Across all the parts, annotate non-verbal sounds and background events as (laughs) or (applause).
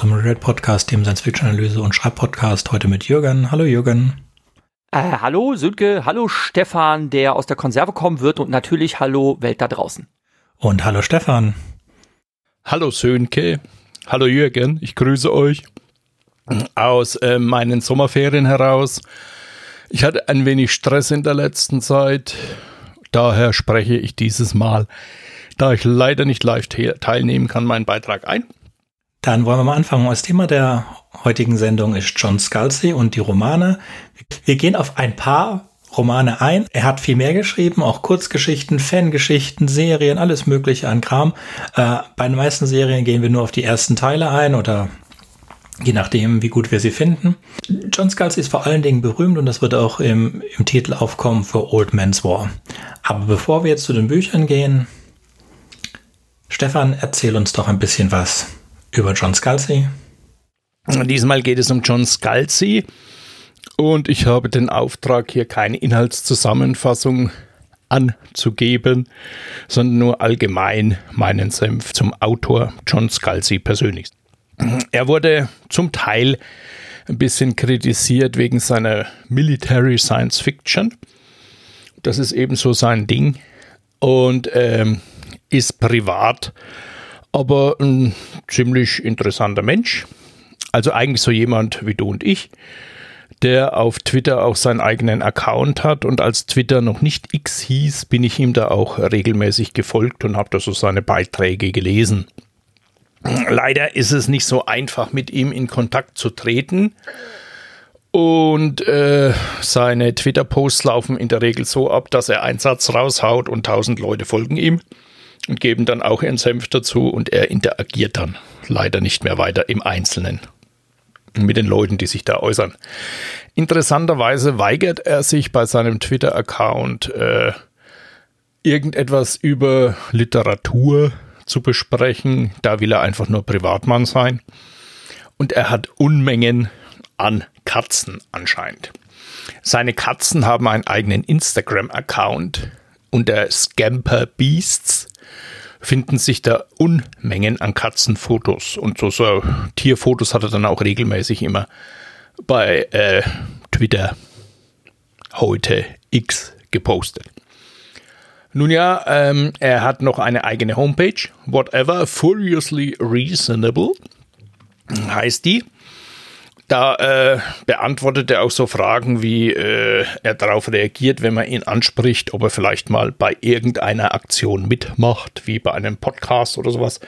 Zum Red Podcast, dem Science-Fiction-Analyse und Schreibpodcast. Heute mit Jürgen. Hallo Jürgen. Äh, hallo Sönke, hallo Stefan, der aus der Konserve kommen wird und natürlich hallo Welt da draußen. Und hallo Stefan. Hallo Sönke. Hallo Jürgen, ich grüße euch aus äh, meinen Sommerferien heraus. Ich hatte ein wenig Stress in der letzten Zeit. Daher spreche ich dieses Mal, da ich leider nicht live teilnehmen kann, meinen Beitrag ein. Dann wollen wir mal anfangen. Das Thema der heutigen Sendung ist John Scalzi und die Romane. Wir gehen auf ein paar Romane ein. Er hat viel mehr geschrieben, auch Kurzgeschichten, Fangeschichten, Serien, alles Mögliche an Kram. Äh, bei den meisten Serien gehen wir nur auf die ersten Teile ein oder je nachdem, wie gut wir sie finden. John Scalzi ist vor allen Dingen berühmt und das wird auch im, im Titel aufkommen für Old Man's War. Aber bevor wir jetzt zu den Büchern gehen, Stefan, erzähl uns doch ein bisschen was über John Scalzi. Diesmal geht es um John Scalzi und ich habe den Auftrag, hier keine Inhaltszusammenfassung anzugeben, sondern nur allgemein meinen Senf zum Autor John Scalzi persönlich. Er wurde zum Teil ein bisschen kritisiert wegen seiner Military Science Fiction. Das ist ebenso sein Ding und ähm, ist privat aber ein ziemlich interessanter Mensch. Also eigentlich so jemand wie du und ich, der auf Twitter auch seinen eigenen Account hat und als Twitter noch nicht X hieß, bin ich ihm da auch regelmäßig gefolgt und habe da so seine Beiträge gelesen. Leider ist es nicht so einfach, mit ihm in Kontakt zu treten. Und äh, seine Twitter-Posts laufen in der Regel so ab, dass er einen Satz raushaut und tausend Leute folgen ihm und geben dann auch ihren Senf dazu und er interagiert dann leider nicht mehr weiter im Einzelnen mit den Leuten, die sich da äußern. Interessanterweise weigert er sich bei seinem Twitter-Account äh, irgendetwas über Literatur zu besprechen. Da will er einfach nur Privatmann sein. Und er hat Unmengen an Katzen anscheinend. Seine Katzen haben einen eigenen Instagram-Account unter Scamper Beasts finden sich da Unmengen an Katzenfotos. Und so, so Tierfotos hat er dann auch regelmäßig immer bei äh, Twitter heute X gepostet. Nun ja, ähm, er hat noch eine eigene Homepage, Whatever Furiously Reasonable heißt die. Da äh, beantwortet er auch so Fragen, wie äh, er darauf reagiert, wenn man ihn anspricht, ob er vielleicht mal bei irgendeiner Aktion mitmacht, wie bei einem Podcast oder sowas.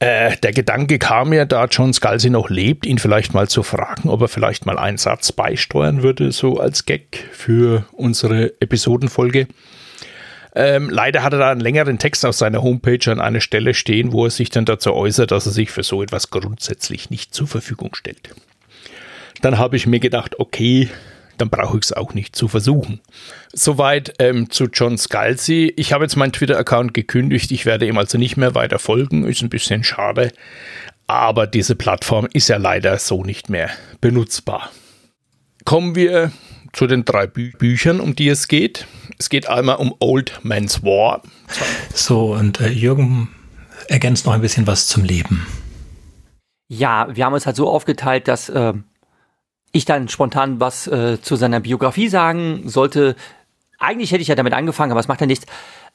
Äh, der Gedanke kam mir, da John Scalzi noch lebt, ihn vielleicht mal zu fragen, ob er vielleicht mal einen Satz beisteuern würde, so als Gag für unsere Episodenfolge. Ähm, leider hat er da einen längeren Text auf seiner Homepage an einer Stelle stehen, wo er sich dann dazu äußert, dass er sich für so etwas grundsätzlich nicht zur Verfügung stellt. Dann habe ich mir gedacht, okay, dann brauche ich es auch nicht zu versuchen. Soweit ähm, zu John Scalzi. Ich habe jetzt meinen Twitter-Account gekündigt. Ich werde ihm also nicht mehr weiter folgen. Ist ein bisschen schade. Aber diese Plattform ist ja leider so nicht mehr benutzbar. Kommen wir zu den drei Bü Büchern, um die es geht. Es geht einmal um Old Man's War. So, und äh, Jürgen ergänzt noch ein bisschen was zum Leben. Ja, wir haben es halt so aufgeteilt, dass äh, ich dann spontan was äh, zu seiner Biografie sagen sollte. Eigentlich hätte ich ja damit angefangen, aber es macht ja nichts.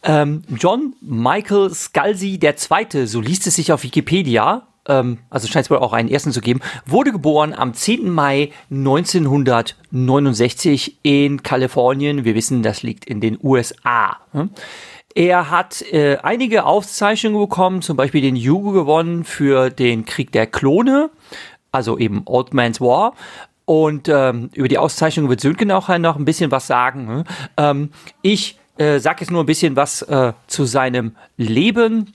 Ähm, John Michael Scalzi II., so liest es sich auf Wikipedia, ähm, also scheint es wohl auch einen ersten zu geben, wurde geboren am 10. Mai 1969 in Kalifornien. Wir wissen, das liegt in den USA. Hm? Er hat äh, einige Auszeichnungen bekommen, zum Beispiel den Hugo gewonnen für den Krieg der Klone, also eben Old Man's War. Und ähm, über die Auszeichnung wird Sönke auch noch ein bisschen was sagen. Ne? Ähm, ich äh, sage jetzt nur ein bisschen was äh, zu seinem Leben.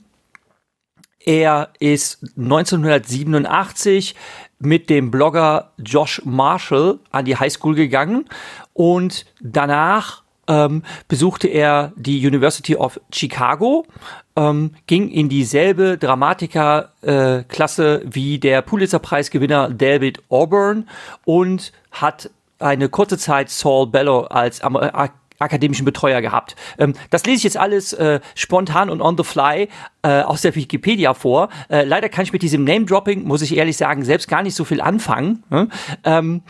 Er ist 1987 mit dem Blogger Josh Marshall an die Highschool gegangen und danach ähm, besuchte er die University of Chicago, ähm, ging in dieselbe Dramatiker-Klasse äh, wie der Pulitzer-Preisgewinner David Auburn und hat eine kurze Zeit Saul Bellow als Amer akademischen Betreuer gehabt. Ähm, das lese ich jetzt alles äh, spontan und on the fly äh, aus der Wikipedia vor. Äh, leider kann ich mit diesem Name-Dropping, muss ich ehrlich sagen, selbst gar nicht so viel anfangen. Ne? Ähm,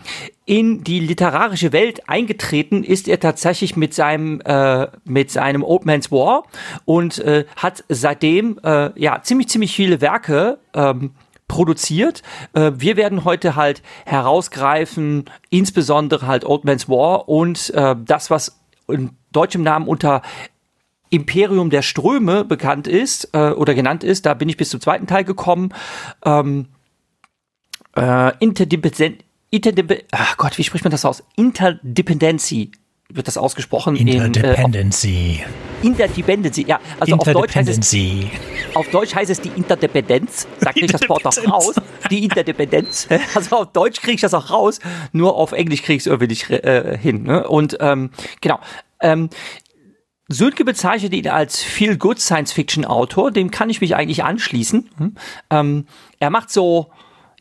in die literarische Welt eingetreten ist er tatsächlich mit seinem äh, mit seinem Old Man's War und äh, hat seitdem äh, ja ziemlich ziemlich viele Werke ähm, produziert. Äh, wir werden heute halt herausgreifen, insbesondere halt Old Man's War und äh, das, was in deutschem Namen unter Imperium der Ströme bekannt ist äh, oder genannt ist. Da bin ich bis zum zweiten Teil gekommen. Ähm, äh, Interdependent, Interdep ach Gott, wie spricht man das aus? Interdependency wird das ausgesprochen. Interdependency. In, äh, Interdependency, ja. Also auf Deutsch, heißt es, auf Deutsch heißt es die Interdependenz. Sagt nicht das Wort auch raus. Die Interdependenz. Also auf Deutsch kriege ich das auch raus. Nur auf Englisch kriege ich es irgendwie nicht äh, hin. Ne? Und ähm, genau. Ähm, Sönke bezeichnet ihn als Feel Good Science Fiction Autor. Dem kann ich mich eigentlich anschließen. Hm? Ähm, er macht so,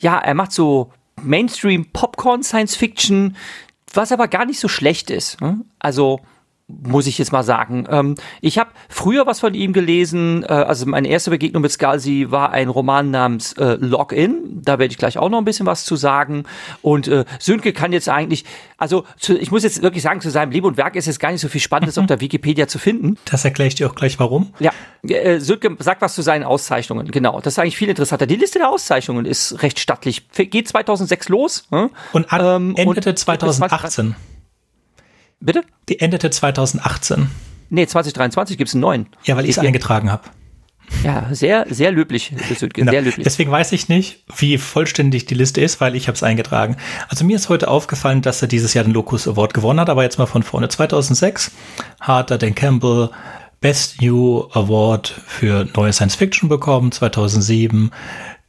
ja, er macht so Mainstream Popcorn Science Fiction, was aber gar nicht so schlecht ist. Ne? Also muss ich jetzt mal sagen. Ähm, ich habe früher was von ihm gelesen. Äh, also meine erste Begegnung mit Scalzi war ein Roman namens äh, Login. Da werde ich gleich auch noch ein bisschen was zu sagen. Und äh, Sönke kann jetzt eigentlich, also zu, ich muss jetzt wirklich sagen, zu seinem Leben und Werk ist jetzt gar nicht so viel Spannendes mhm. auf (laughs) der Wikipedia zu finden. Das erkläre ich dir auch gleich, warum. Ja, äh, Sönke sagt was zu seinen Auszeichnungen. Genau, das ist eigentlich viel interessanter. Die Liste der Auszeichnungen ist recht stattlich. Geht 2006 los. Hm? Und ähm, endete und 2018. Bitte? Die endete 2018. Nee, 2023 gibt es einen neuen. Ja, weil ich es eingetragen habe. Ja, sehr, sehr löblich. Genau. Sehr löblich. Deswegen weiß ich nicht, wie vollständig die Liste ist, weil ich habe es eingetragen. Also mir ist heute aufgefallen, dass er dieses Jahr den Locus Award gewonnen hat, aber jetzt mal von vorne. 2006 hat er den Campbell Best New Award für neue Science Fiction bekommen. 2007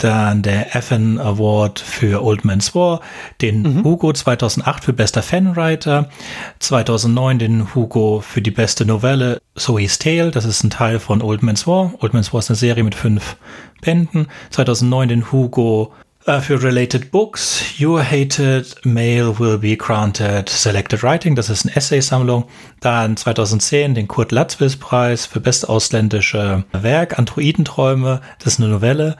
dann der FN Award für Old Man's War, den mhm. Hugo 2008 für bester Fanwriter, 2009 den Hugo für die beste Novelle Zoe's Tale, das ist ein Teil von Old Man's War. Old Man's War ist eine Serie mit fünf Bänden. 2009 den Hugo Uh, für Related Books, Your Hated Mail Will Be Granted Selected Writing, das ist eine Essaysammlung. Dann 2010 den Kurt Latzwitz Preis für beste ausländische Werk, Androidenträume, das ist eine Novelle.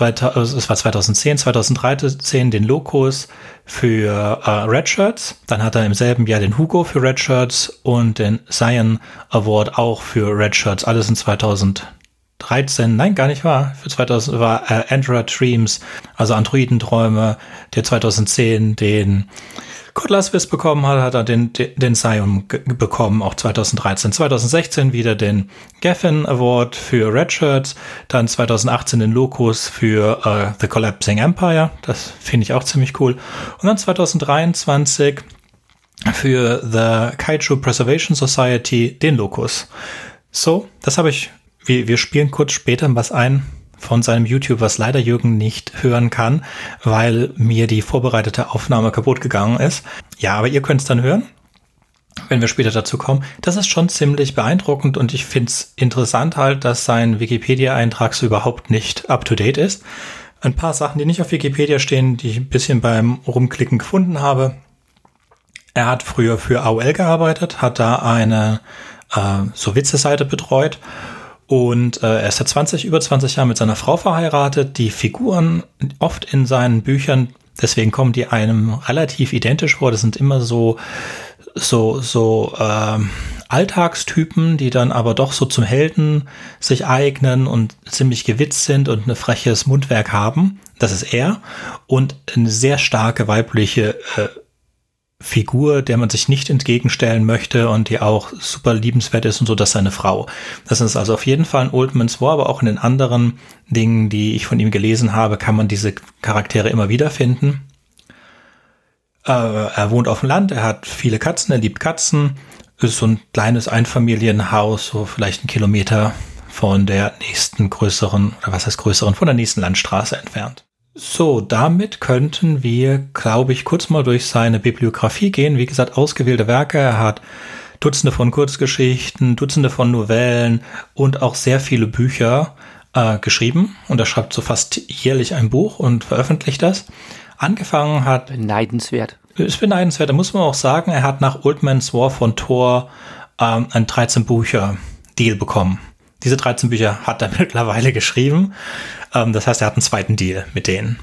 Also es war 2010, 2013 den Locus für uh, Red Shirts. Dann hat er im selben Jahr den Hugo für Red Shirts und den Zion Award auch für Red Shirts. Alles in 2000 13, nein, gar nicht wahr. Für 2000 war äh, Android Dreams, also Androidenträume, der 2010 den Cutlass bekommen hat, hat er den, den, Zion bekommen, auch 2013. 2016 wieder den Geffen Award für Red Shirts, dann 2018 den Locus für uh, The Collapsing Empire, das finde ich auch ziemlich cool. Und dann 2023 für The Kaiju Preservation Society den Locus. So, das habe ich wir, wir spielen kurz später was ein von seinem YouTube, was leider Jürgen nicht hören kann, weil mir die vorbereitete Aufnahme kaputt gegangen ist. Ja, aber ihr könnt es dann hören, wenn wir später dazu kommen. Das ist schon ziemlich beeindruckend und ich finde es interessant halt, dass sein Wikipedia-Eintrag so überhaupt nicht up-to-date ist. Ein paar Sachen, die nicht auf Wikipedia stehen, die ich ein bisschen beim Rumklicken gefunden habe. Er hat früher für AOL gearbeitet, hat da eine äh, so Witze-Seite betreut und äh, er ist seit 20, über 20 Jahren mit seiner Frau verheiratet. Die Figuren oft in seinen Büchern, deswegen kommen die einem relativ identisch vor. Das sind immer so, so, so äh, Alltagstypen, die dann aber doch so zum Helden sich eignen und ziemlich gewitzt sind und ein freches Mundwerk haben. Das ist er. Und eine sehr starke weibliche äh, Figur, der man sich nicht entgegenstellen möchte und die auch super liebenswert ist und so, das ist seine Frau. Das ist also auf jeden Fall ein Oldmans War, aber auch in den anderen Dingen, die ich von ihm gelesen habe, kann man diese Charaktere immer wieder finden. Äh, er wohnt auf dem Land, er hat viele Katzen, er liebt Katzen, ist so ein kleines Einfamilienhaus, so vielleicht ein Kilometer von der nächsten größeren, oder was heißt größeren, von der nächsten Landstraße entfernt. So, damit könnten wir, glaube ich, kurz mal durch seine Bibliografie gehen. Wie gesagt, ausgewählte Werke. Er hat Dutzende von Kurzgeschichten, Dutzende von Novellen und auch sehr viele Bücher äh, geschrieben. Und er schreibt so fast jährlich ein Buch und veröffentlicht das. Angefangen hat. Beneidenswert. Ist beneidenswert. Da muss man auch sagen, er hat nach Old Man's War von Thor ähm, ein 13-Bücher-Deal bekommen. Diese 13 Bücher hat er (laughs) mittlerweile geschrieben. Ähm, das heißt, er hat einen zweiten Deal mit denen.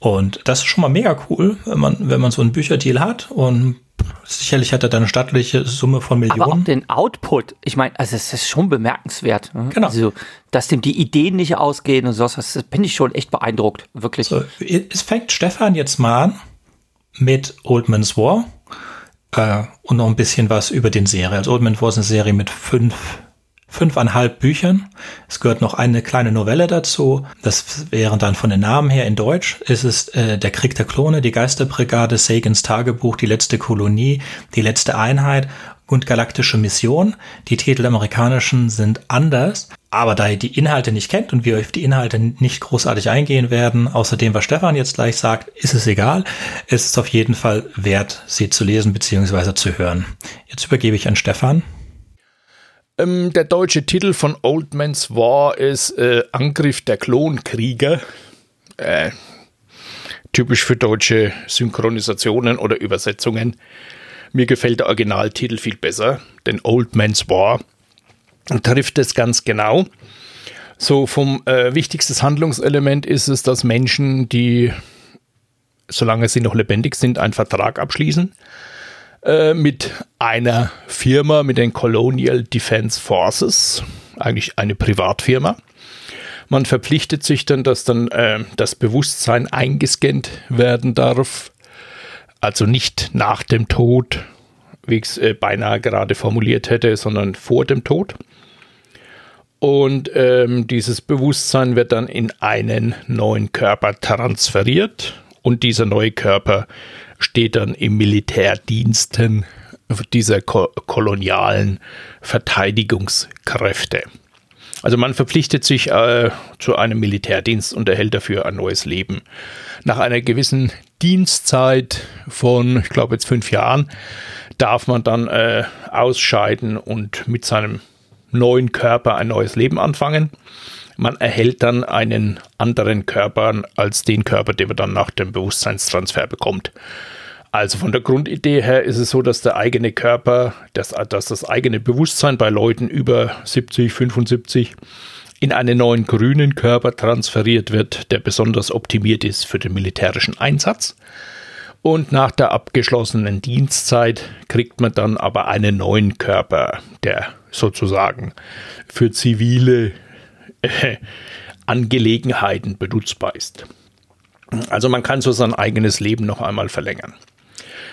Und das ist schon mal mega cool, wenn man, wenn man so einen Bücherdeal hat und sicherlich hat er dann eine stattliche Summe von Millionen. Aber auch den Output, ich meine, also es ist schon bemerkenswert. Ne? Genau. Also, dass dem die Ideen nicht ausgehen und sowas, das bin ich schon echt beeindruckt, wirklich. So, es fängt Stefan jetzt mal an mit Old Man's War äh, und noch ein bisschen was über den Serie. Also Old Man's War ist eine Serie mit fünf fünfeinhalb Büchern. Es gehört noch eine kleine Novelle dazu. Das wären dann von den Namen her in Deutsch. Es ist äh, Der Krieg der Klone, die Geisterbrigade, Sagans Tagebuch, die letzte Kolonie, die letzte Einheit und Galaktische Mission. Die Titel amerikanischen sind anders. Aber da ihr die Inhalte nicht kennt und wir auf die Inhalte nicht großartig eingehen werden, außerdem, was Stefan jetzt gleich sagt, ist es egal. Es ist auf jeden Fall wert, sie zu lesen bzw. zu hören. Jetzt übergebe ich an Stefan. Ähm, der deutsche Titel von Old Man's War ist äh, Angriff der Klonkrieger. Äh, typisch für deutsche Synchronisationen oder Übersetzungen. Mir gefällt der Originaltitel viel besser, denn Old Man's War trifft es ganz genau. So vom äh, wichtigstes Handlungselement ist es, dass Menschen, die solange sie noch lebendig sind, einen Vertrag abschließen äh, mit einer Firma, mit den Colonial Defense Forces, eigentlich eine Privatfirma. Man verpflichtet sich dann, dass dann äh, das Bewusstsein eingescannt werden darf, also nicht nach dem Tod, wie ich es äh, beinahe gerade formuliert hätte, sondern vor dem Tod. Und ähm, dieses Bewusstsein wird dann in einen neuen Körper transferiert und dieser neue Körper steht dann im Militärdiensten dieser ko kolonialen Verteidigungskräfte. Also man verpflichtet sich äh, zu einem Militärdienst und erhält dafür ein neues Leben. Nach einer gewissen Dienstzeit von, ich glaube jetzt fünf Jahren, darf man dann äh, ausscheiden und mit seinem neuen Körper ein neues Leben anfangen. Man erhält dann einen anderen Körper als den Körper, den man dann nach dem Bewusstseinstransfer bekommt. Also von der Grundidee her ist es so, dass der eigene Körper, dass, dass das eigene Bewusstsein bei Leuten über 70, 75 in einen neuen grünen Körper transferiert wird, der besonders optimiert ist für den militärischen Einsatz. Und nach der abgeschlossenen Dienstzeit kriegt man dann aber einen neuen Körper, der sozusagen für zivile äh, (laughs) Angelegenheiten benutzbar ist. Also man kann so sein eigenes Leben noch einmal verlängern.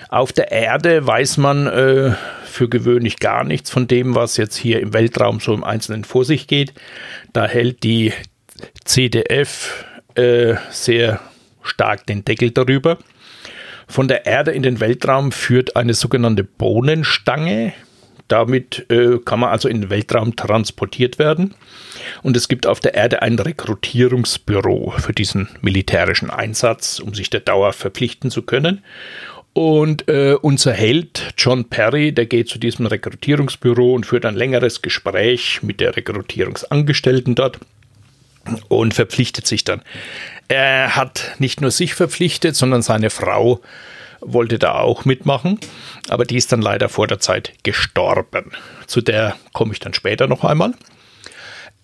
Auf der Erde weiß man äh, für gewöhnlich gar nichts von dem, was jetzt hier im Weltraum so im Einzelnen vor sich geht. Da hält die CDF äh, sehr stark den Deckel darüber. Von der Erde in den Weltraum führt eine sogenannte Bohnenstange. Damit äh, kann man also in den Weltraum transportiert werden. Und es gibt auf der Erde ein Rekrutierungsbüro für diesen militärischen Einsatz, um sich der Dauer verpflichten zu können. Und äh, unser Held John Perry, der geht zu diesem Rekrutierungsbüro und führt ein längeres Gespräch mit der Rekrutierungsangestellten dort und verpflichtet sich dann. Er hat nicht nur sich verpflichtet, sondern seine Frau wollte da auch mitmachen, aber die ist dann leider vor der Zeit gestorben. Zu der komme ich dann später noch einmal.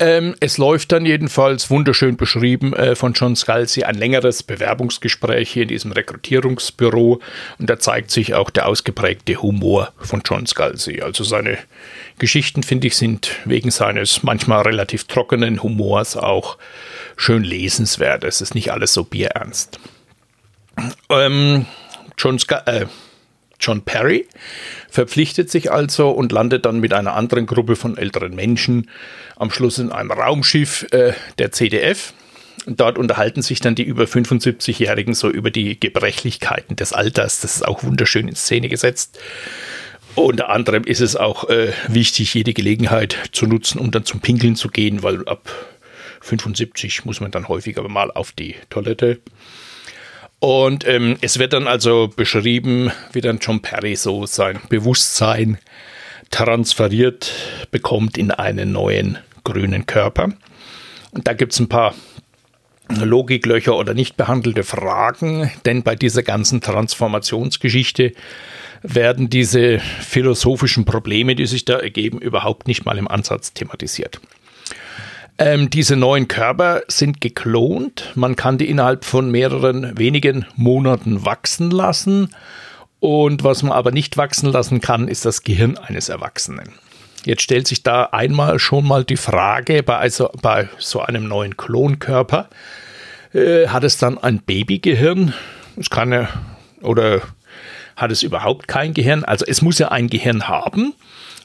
Ähm, es läuft dann jedenfalls wunderschön beschrieben äh, von John Scalzi ein längeres Bewerbungsgespräch hier in diesem Rekrutierungsbüro und da zeigt sich auch der ausgeprägte Humor von John Scalzi. Also seine Geschichten, finde ich, sind wegen seines manchmal relativ trockenen Humors auch schön lesenswert. Es ist nicht alles so bierernst. Ähm, John, Scal äh, John Perry verpflichtet sich also und landet dann mit einer anderen Gruppe von älteren Menschen am Schluss in einem Raumschiff äh, der CDF. Dort unterhalten sich dann die über 75-Jährigen so über die Gebrechlichkeiten des Alters. Das ist auch wunderschön in Szene gesetzt. Unter anderem ist es auch äh, wichtig, jede Gelegenheit zu nutzen, um dann zum Pinkeln zu gehen, weil ab 75 muss man dann häufiger mal auf die Toilette. Und ähm, es wird dann also beschrieben, wie dann John Perry so sein Bewusstsein transferiert bekommt in einen neuen grünen Körper. Und da gibt es ein paar Logiklöcher oder nicht behandelte Fragen, denn bei dieser ganzen Transformationsgeschichte werden diese philosophischen Probleme, die sich da ergeben, überhaupt nicht mal im Ansatz thematisiert. Ähm, diese neuen Körper sind geklont. Man kann die innerhalb von mehreren wenigen Monaten wachsen lassen. Und was man aber nicht wachsen lassen kann, ist das Gehirn eines Erwachsenen. Jetzt stellt sich da einmal schon mal die Frage bei, also bei so einem neuen Klonkörper, äh, hat es dann ein Babygehirn? Es kann ja, oder hat es überhaupt kein Gehirn? Also es muss ja ein Gehirn haben,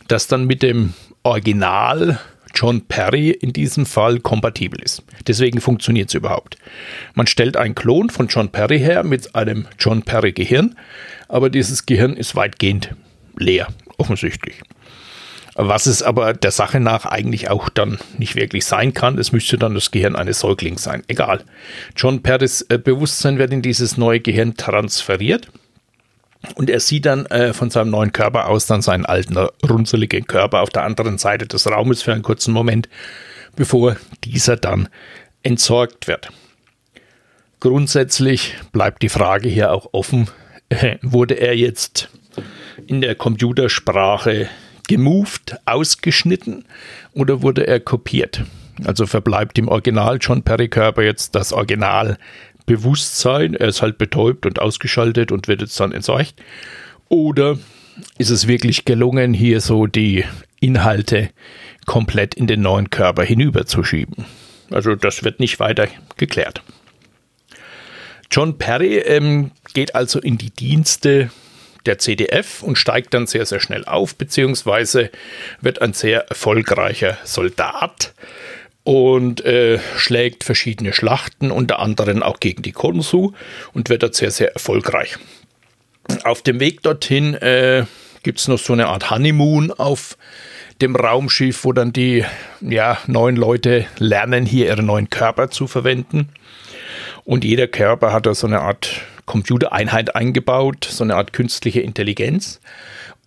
das dann mit dem Original John Perry in diesem Fall kompatibel ist. Deswegen funktioniert es überhaupt. Man stellt einen Klon von John Perry her mit einem John Perry Gehirn, aber dieses Gehirn ist weitgehend leer, offensichtlich. Was es aber der Sache nach eigentlich auch dann nicht wirklich sein kann. Es müsste dann das Gehirn eines Säuglings sein. Egal. John Perrys äh, Bewusstsein wird in dieses neue Gehirn transferiert. Und er sieht dann äh, von seinem neuen Körper aus dann seinen alten, runzeligen Körper auf der anderen Seite des Raumes für einen kurzen Moment, bevor dieser dann entsorgt wird. Grundsätzlich bleibt die Frage hier auch offen, äh, wurde er jetzt in der Computersprache gemoved, ausgeschnitten oder wurde er kopiert? Also verbleibt im Original John Perry Körper jetzt das Original Bewusstsein, er ist halt betäubt und ausgeschaltet und wird jetzt dann entsorgt? Oder ist es wirklich gelungen, hier so die Inhalte komplett in den neuen Körper hinüberzuschieben? Also das wird nicht weiter geklärt. John Perry ähm, geht also in die Dienste der CDF und steigt dann sehr, sehr schnell auf, beziehungsweise wird ein sehr erfolgreicher Soldat und äh, schlägt verschiedene Schlachten, unter anderem auch gegen die Konsu und wird dort sehr, sehr erfolgreich. Auf dem Weg dorthin äh, gibt es noch so eine Art Honeymoon auf dem Raumschiff, wo dann die ja, neuen Leute lernen, hier ihre neuen Körper zu verwenden. Und jeder Körper hat da so eine Art Computereinheit eingebaut, so eine Art künstliche Intelligenz.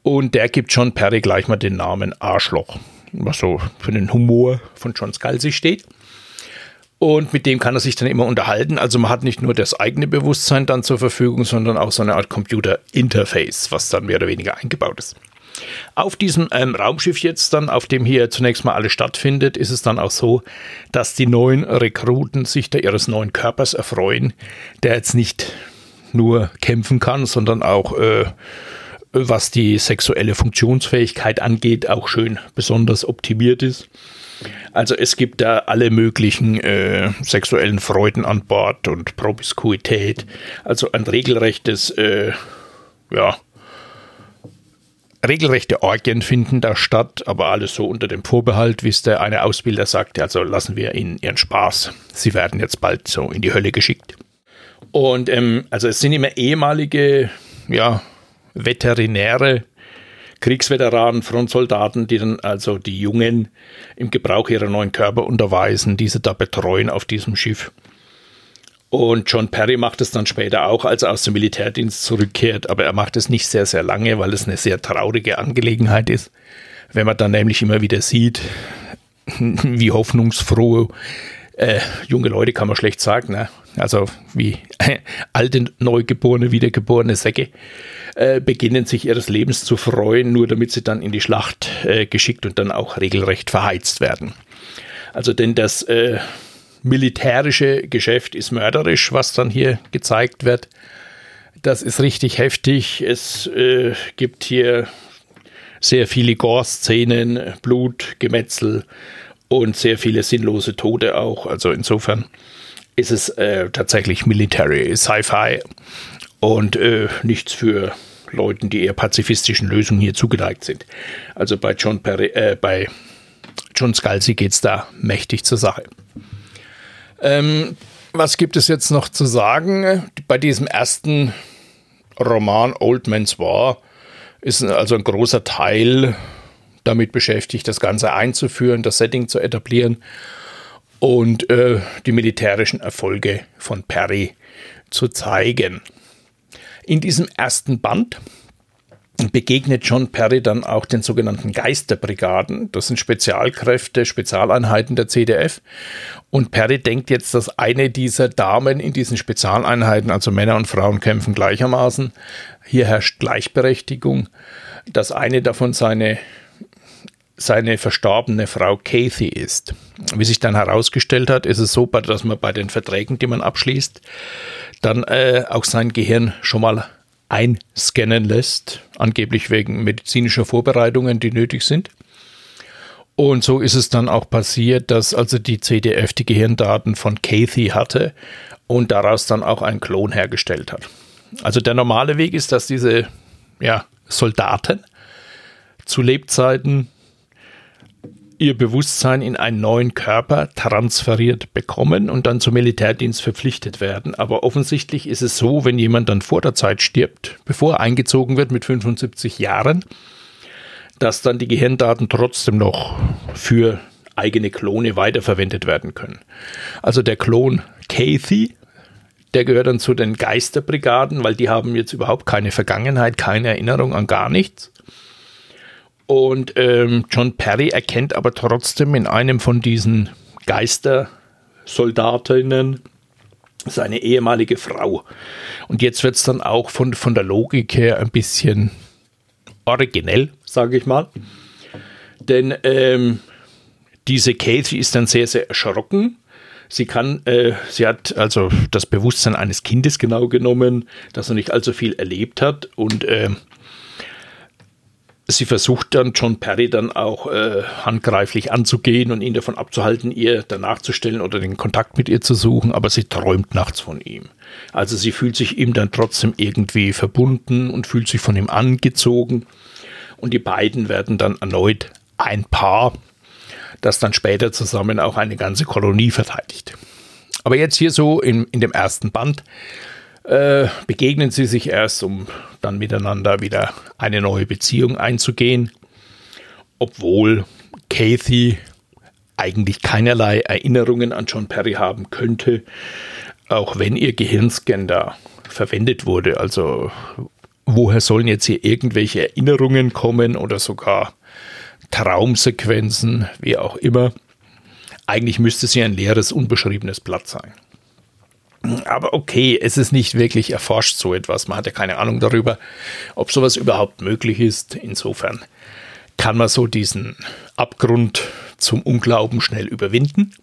Und der gibt John Perry gleich mal den Namen Arschloch, was so für den Humor von John Scalzi steht. Und mit dem kann er sich dann immer unterhalten. Also man hat nicht nur das eigene Bewusstsein dann zur Verfügung, sondern auch so eine Art Computer-Interface, was dann mehr oder weniger eingebaut ist. Auf diesem ähm, Raumschiff jetzt dann, auf dem hier zunächst mal alles stattfindet, ist es dann auch so, dass die neuen Rekruten sich da ihres neuen Körpers erfreuen, der jetzt nicht nur kämpfen kann, sondern auch äh, was die sexuelle Funktionsfähigkeit angeht, auch schön besonders optimiert ist. Also es gibt da alle möglichen äh, sexuellen Freuden an Bord und Promiskuität. Also ein regelrechtes, äh, ja, regelrechte Orgien finden da statt, aber alles so unter dem Vorbehalt, wie es der eine Ausbilder sagte, also lassen wir ihnen ihren Spaß. Sie werden jetzt bald so in die Hölle geschickt. Und ähm, also es sind immer ehemalige, ja, Veterinäre, Kriegsveteranen, Frontsoldaten, die dann also die Jungen im Gebrauch ihrer neuen Körper unterweisen, diese da betreuen auf diesem Schiff. Und John Perry macht es dann später auch, als er aus dem Militärdienst zurückkehrt, aber er macht es nicht sehr, sehr lange, weil es eine sehr traurige Angelegenheit ist. Wenn man dann nämlich immer wieder sieht, (laughs) wie hoffnungsfroh äh, junge Leute kann man schlecht sagen, ne? Also wie (laughs) alte, neugeborene, wiedergeborene Säcke, äh, beginnen sich ihres Lebens zu freuen, nur damit sie dann in die Schlacht äh, geschickt und dann auch regelrecht verheizt werden. Also denn das äh, militärische Geschäft ist mörderisch, was dann hier gezeigt wird. Das ist richtig heftig. Es äh, gibt hier sehr viele Gore-Szenen, Blut, Gemetzel und sehr viele sinnlose Tote auch. Also insofern ist es äh, tatsächlich Military Sci-Fi und äh, nichts für Leuten, die eher pazifistischen Lösungen hier zugeneigt sind. Also bei John Perry, äh, bei John Scalzi geht es da mächtig zur Sache. Ähm, was gibt es jetzt noch zu sagen? Bei diesem ersten Roman Old Man's War ist also ein großer Teil damit beschäftigt, das Ganze einzuführen, das Setting zu etablieren und äh, die militärischen Erfolge von Perry zu zeigen. In diesem ersten Band begegnet John Perry dann auch den sogenannten Geisterbrigaden. Das sind Spezialkräfte, Spezialeinheiten der CDF. Und Perry denkt jetzt, dass eine dieser Damen in diesen Spezialeinheiten, also Männer und Frauen kämpfen gleichermaßen, hier herrscht Gleichberechtigung, dass eine davon seine seine verstorbene Frau Kathy ist. Wie sich dann herausgestellt hat, ist es so, dass man bei den Verträgen, die man abschließt, dann äh, auch sein Gehirn schon mal einscannen lässt, angeblich wegen medizinischer Vorbereitungen, die nötig sind. Und so ist es dann auch passiert, dass also die CDF die Gehirndaten von Kathy hatte und daraus dann auch einen Klon hergestellt hat. Also der normale Weg ist, dass diese ja, Soldaten zu Lebzeiten ihr Bewusstsein in einen neuen Körper transferiert bekommen und dann zum Militärdienst verpflichtet werden. Aber offensichtlich ist es so, wenn jemand dann vor der Zeit stirbt, bevor er eingezogen wird mit 75 Jahren, dass dann die Gehirndaten trotzdem noch für eigene Klone weiterverwendet werden können. Also der Klon Kathy, der gehört dann zu den Geisterbrigaden, weil die haben jetzt überhaupt keine Vergangenheit, keine Erinnerung an gar nichts. Und ähm, John Perry erkennt aber trotzdem in einem von diesen Geistersoldatinnen seine ehemalige Frau. Und jetzt wird es dann auch von, von der Logik her ein bisschen originell, sage ich mal. Denn ähm, diese Kathy ist dann sehr, sehr erschrocken. Sie kann, äh, sie hat also das Bewusstsein eines Kindes genau genommen, das noch nicht allzu viel erlebt hat und äh, sie versucht dann John Perry dann auch äh, handgreiflich anzugehen und ihn davon abzuhalten, ihr danach zu stellen oder den Kontakt mit ihr zu suchen, aber sie träumt nachts von ihm. Also sie fühlt sich ihm dann trotzdem irgendwie verbunden und fühlt sich von ihm angezogen und die beiden werden dann erneut ein Paar, das dann später zusammen auch eine ganze Kolonie verteidigt. Aber jetzt hier so in, in dem ersten Band äh, begegnen sie sich erst, um dann miteinander wieder eine neue Beziehung einzugehen, obwohl Kathy eigentlich keinerlei Erinnerungen an John Perry haben könnte, auch wenn ihr Gehirnscan da verwendet wurde. Also woher sollen jetzt hier irgendwelche Erinnerungen kommen oder sogar Traumsequenzen, wie auch immer. Eigentlich müsste sie ein leeres, unbeschriebenes Blatt sein. Aber okay, es ist nicht wirklich erforscht so etwas. Man hat ja keine Ahnung darüber, ob sowas überhaupt möglich ist. Insofern kann man so diesen Abgrund zum Unglauben schnell überwinden.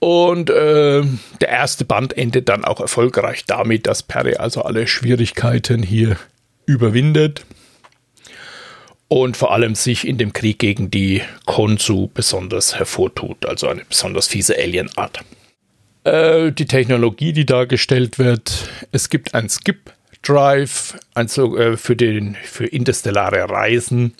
Und äh, der erste Band endet dann auch erfolgreich damit, dass Perry also alle Schwierigkeiten hier überwindet und vor allem sich in dem Krieg gegen die Konsu besonders hervortut, also eine besonders fiese Alienart. Äh, die Technologie, die dargestellt wird, es gibt ein Skip Drive also, äh, für, den, für interstellare Reisen,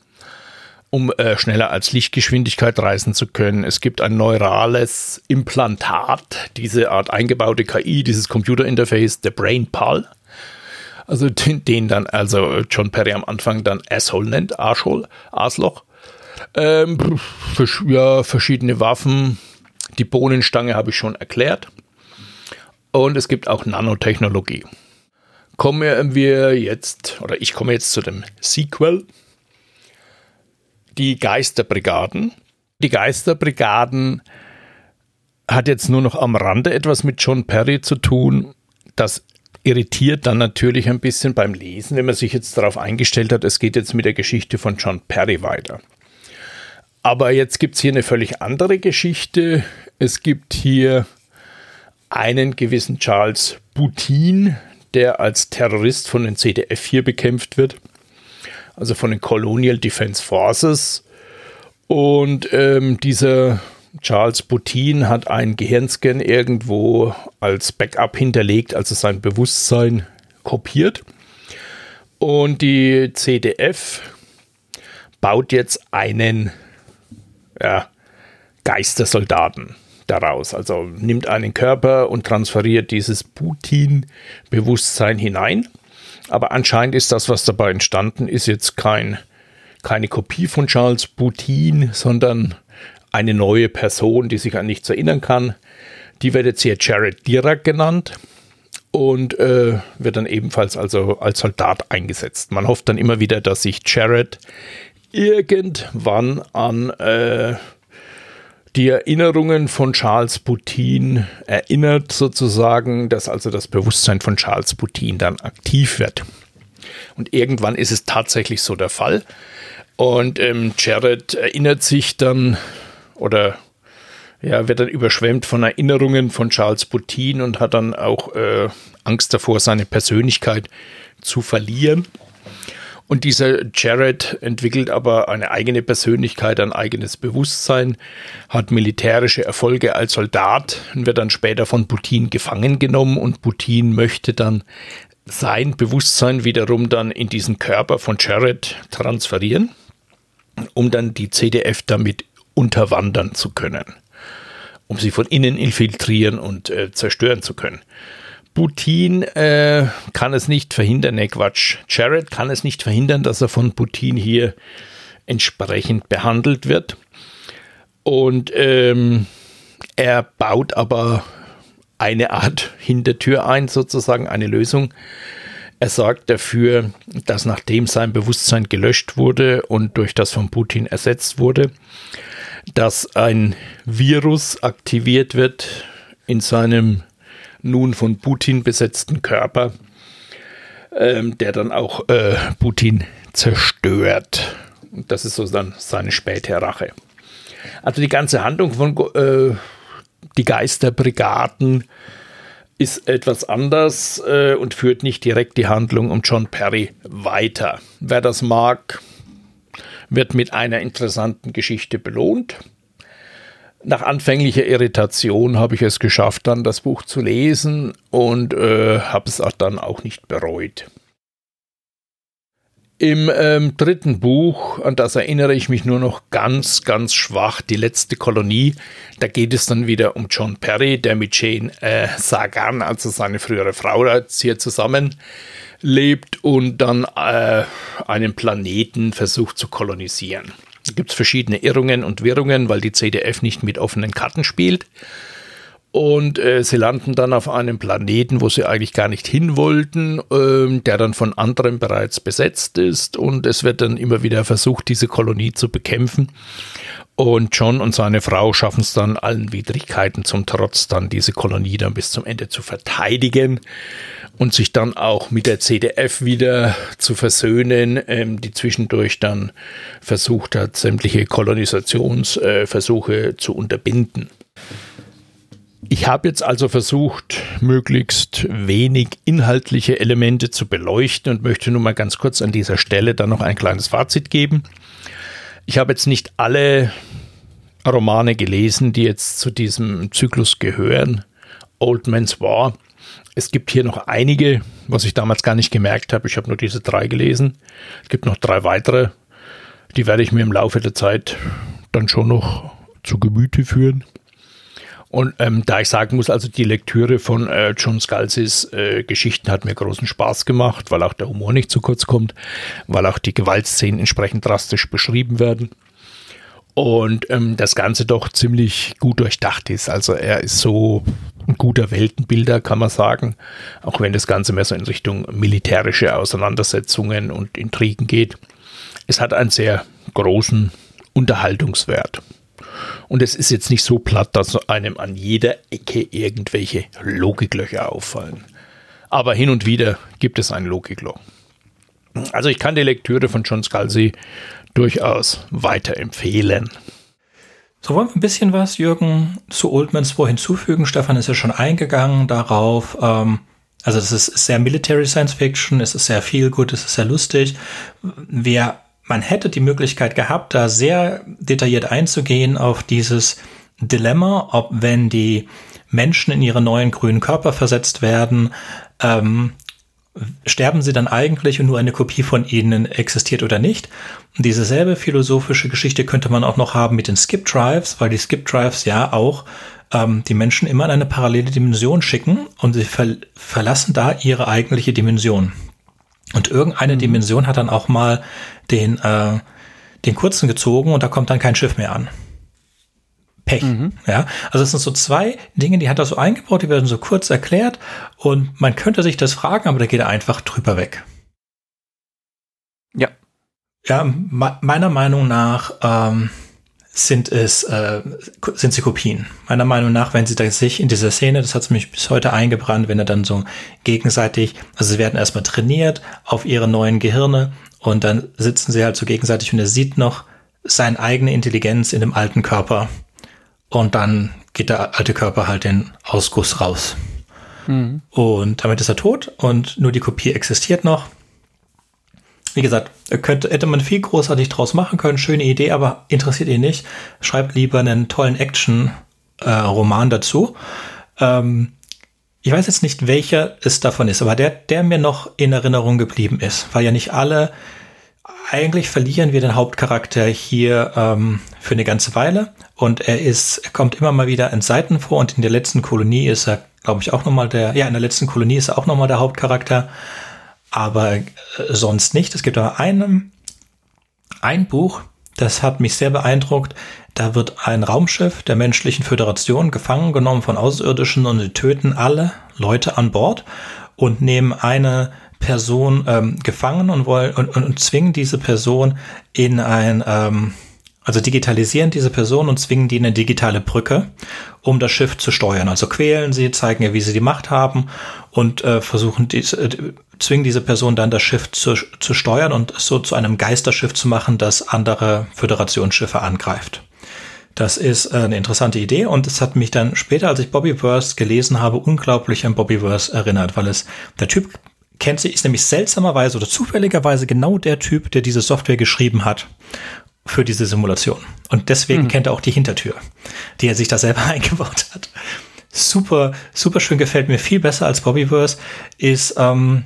um äh, schneller als Lichtgeschwindigkeit reisen zu können. Es gibt ein neurales Implantat, diese Art eingebaute KI, dieses Computerinterface, der Brain Pal. Also den, den, dann also John Perry am Anfang dann Asshole nennt, Arschloch. Ähm, ja, verschiedene Waffen, die Bohnenstange habe ich schon erklärt. Und es gibt auch Nanotechnologie. Kommen wir jetzt, oder ich komme jetzt zu dem Sequel. Die Geisterbrigaden. Die Geisterbrigaden hat jetzt nur noch am Rande etwas mit John Perry zu tun. Das irritiert dann natürlich ein bisschen beim Lesen, wenn man sich jetzt darauf eingestellt hat, es geht jetzt mit der Geschichte von John Perry weiter. Aber jetzt gibt es hier eine völlig andere Geschichte. Es gibt hier einen gewissen Charles Boutin, der als Terrorist von den CDF hier bekämpft wird, also von den Colonial Defense Forces. Und ähm, dieser Charles Boutin hat einen Gehirnscan irgendwo als Backup hinterlegt, also sein Bewusstsein kopiert. Und die CDF baut jetzt einen ja, Geistersoldaten daraus. Also nimmt einen Körper und transferiert dieses Putin-Bewusstsein hinein. Aber anscheinend ist das, was dabei entstanden ist, jetzt kein, keine Kopie von Charles Putin, sondern eine neue Person, die sich an nichts erinnern kann. Die wird jetzt hier Jared Dirac genannt. und äh, wird dann ebenfalls also als Soldat eingesetzt. Man hofft dann immer wieder, dass sich Jared irgendwann an äh, die Erinnerungen von Charles Boutin erinnert, sozusagen, dass also das Bewusstsein von Charles Boutin dann aktiv wird. Und irgendwann ist es tatsächlich so der Fall. Und ähm, Jared erinnert sich dann oder ja, wird dann überschwemmt von Erinnerungen von Charles Boutin und hat dann auch äh, Angst davor, seine Persönlichkeit zu verlieren. Und dieser Jared entwickelt aber eine eigene Persönlichkeit, ein eigenes Bewusstsein, hat militärische Erfolge als Soldat und wird dann später von Putin gefangen genommen und Putin möchte dann sein Bewusstsein wiederum dann in diesen Körper von Jared transferieren, um dann die CDF damit unterwandern zu können, um sie von innen infiltrieren und äh, zerstören zu können. Putin äh, kann es nicht verhindern, ne Quatsch, Jared kann es nicht verhindern, dass er von Putin hier entsprechend behandelt wird. Und ähm, er baut aber eine Art Hintertür ein, sozusagen eine Lösung. Er sorgt dafür, dass nachdem sein Bewusstsein gelöscht wurde und durch das von Putin ersetzt wurde, dass ein Virus aktiviert wird in seinem nun von Putin besetzten Körper, ähm, der dann auch äh, Putin zerstört. Und das ist so dann seine späte Rache. Also die ganze Handlung von äh, die Geisterbrigaden ist etwas anders äh, und führt nicht direkt die Handlung um John Perry weiter. Wer das mag, wird mit einer interessanten Geschichte belohnt nach anfänglicher Irritation habe ich es geschafft, dann das Buch zu lesen und äh, habe es auch dann auch nicht bereut. Im ähm, dritten Buch, an das erinnere ich mich nur noch ganz, ganz schwach, die letzte Kolonie, da geht es dann wieder um John Perry, der mit Jane äh, Sagan, also seine frühere Frau, hier zusammen lebt und dann äh, einen Planeten versucht zu kolonisieren. Gibt es verschiedene Irrungen und Wirrungen, weil die CDF nicht mit offenen Karten spielt. Und äh, sie landen dann auf einem Planeten, wo sie eigentlich gar nicht hin wollten, äh, der dann von anderen bereits besetzt ist. Und es wird dann immer wieder versucht, diese Kolonie zu bekämpfen. Und John und seine Frau schaffen es dann allen Widrigkeiten zum Trotz, dann diese Kolonie dann bis zum Ende zu verteidigen und sich dann auch mit der CDF wieder zu versöhnen, ähm, die zwischendurch dann versucht hat, sämtliche Kolonisationsversuche äh, zu unterbinden. Ich habe jetzt also versucht, möglichst wenig inhaltliche Elemente zu beleuchten und möchte nun mal ganz kurz an dieser Stelle dann noch ein kleines Fazit geben. Ich habe jetzt nicht alle Romane gelesen, die jetzt zu diesem Zyklus gehören. Old Man's War. Es gibt hier noch einige, was ich damals gar nicht gemerkt habe. Ich habe nur diese drei gelesen. Es gibt noch drei weitere. Die werde ich mir im Laufe der Zeit dann schon noch zu Gemüte führen. Und ähm, da ich sagen muss, also die Lektüre von äh, John Scalzis äh, Geschichten hat mir großen Spaß gemacht, weil auch der Humor nicht zu kurz kommt, weil auch die Gewaltszenen entsprechend drastisch beschrieben werden. Und ähm, das Ganze doch ziemlich gut durchdacht ist. Also er ist so ein guter Weltenbilder, kann man sagen. Auch wenn das Ganze mehr so in Richtung militärische Auseinandersetzungen und Intrigen geht. Es hat einen sehr großen Unterhaltungswert. Und es ist jetzt nicht so platt, dass einem an jeder Ecke irgendwelche Logiklöcher auffallen. Aber hin und wieder gibt es ein Logikloch. Also ich kann die Lektüre von John Scalzi durchaus weiterempfehlen. So wollen wir ein bisschen was, Jürgen, zu Oldmans War hinzufügen. Stefan ist ja schon eingegangen darauf. Ähm, also es ist sehr Military Science Fiction, es ist sehr viel gut, es ist sehr lustig. Wir man hätte die Möglichkeit gehabt, da sehr detailliert einzugehen auf dieses Dilemma, ob wenn die Menschen in ihre neuen grünen Körper versetzt werden, ähm, sterben sie dann eigentlich und nur eine Kopie von ihnen existiert oder nicht. Und diese selbe philosophische Geschichte könnte man auch noch haben mit den Skip Drives, weil die Skip Drives ja auch ähm, die Menschen immer in eine parallele Dimension schicken und sie ver verlassen da ihre eigentliche Dimension. Und irgendeine mhm. Dimension hat dann auch mal den, äh, den kurzen gezogen und da kommt dann kein Schiff mehr an. Pech. Mhm. Ja, also es sind so zwei Dinge, die hat er so eingebaut, die werden so kurz erklärt und man könnte sich das fragen, aber da geht er einfach drüber weg. Ja. Ja, meiner Meinung nach ähm, sind es äh, sind sie Kopien. Meiner Meinung nach, wenn sie da sich in dieser Szene, das hat mich bis heute eingebrannt, wenn er dann so gegenseitig, also sie werden erstmal trainiert auf ihre neuen Gehirne und dann sitzen sie halt so gegenseitig und er sieht noch seine eigene Intelligenz in dem alten Körper und dann geht der alte Körper halt den Ausguss raus. Mhm. Und damit ist er tot und nur die Kopie existiert noch wie gesagt, könnte, hätte man viel großartig draus machen können, schöne Idee, aber interessiert ihn nicht. Schreibt lieber einen tollen Action-Roman äh, dazu. Ähm, ich weiß jetzt nicht, welcher es davon ist, aber der, der mir noch in Erinnerung geblieben ist, weil ja nicht alle, eigentlich verlieren wir den Hauptcharakter hier ähm, für eine ganze Weile und er ist, er kommt immer mal wieder in Seiten vor und in der letzten Kolonie ist er, glaube ich, auch nochmal der, ja, in der letzten Kolonie ist er auch nochmal der Hauptcharakter aber äh, sonst nicht. Es gibt aber einem, ein Buch, das hat mich sehr beeindruckt. Da wird ein Raumschiff der menschlichen Föderation gefangen genommen von Außerirdischen und sie töten alle Leute an Bord und nehmen eine Person ähm, gefangen und wollen und, und, und zwingen diese Person in ein ähm, also digitalisieren diese Person und zwingen die in eine digitale Brücke, um das Schiff zu steuern. Also quälen sie, zeigen ihr, wie sie die Macht haben und äh, versuchen, diese, äh, zwingen diese Person dann das Schiff zu, zu steuern und so zu einem Geisterschiff zu machen, das andere Föderationsschiffe angreift. Das ist äh, eine interessante Idee und es hat mich dann später, als ich Bobbyverse gelesen habe, unglaublich an Bobbyverse erinnert, weil es der Typ kennt sie, ist nämlich seltsamerweise oder zufälligerweise genau der Typ, der diese Software geschrieben hat für diese Simulation. Und deswegen mhm. kennt er auch die Hintertür, die er sich da selber (laughs) eingebaut hat. Super, super schön gefällt mir viel besser als Bobbyverse ist, ähm,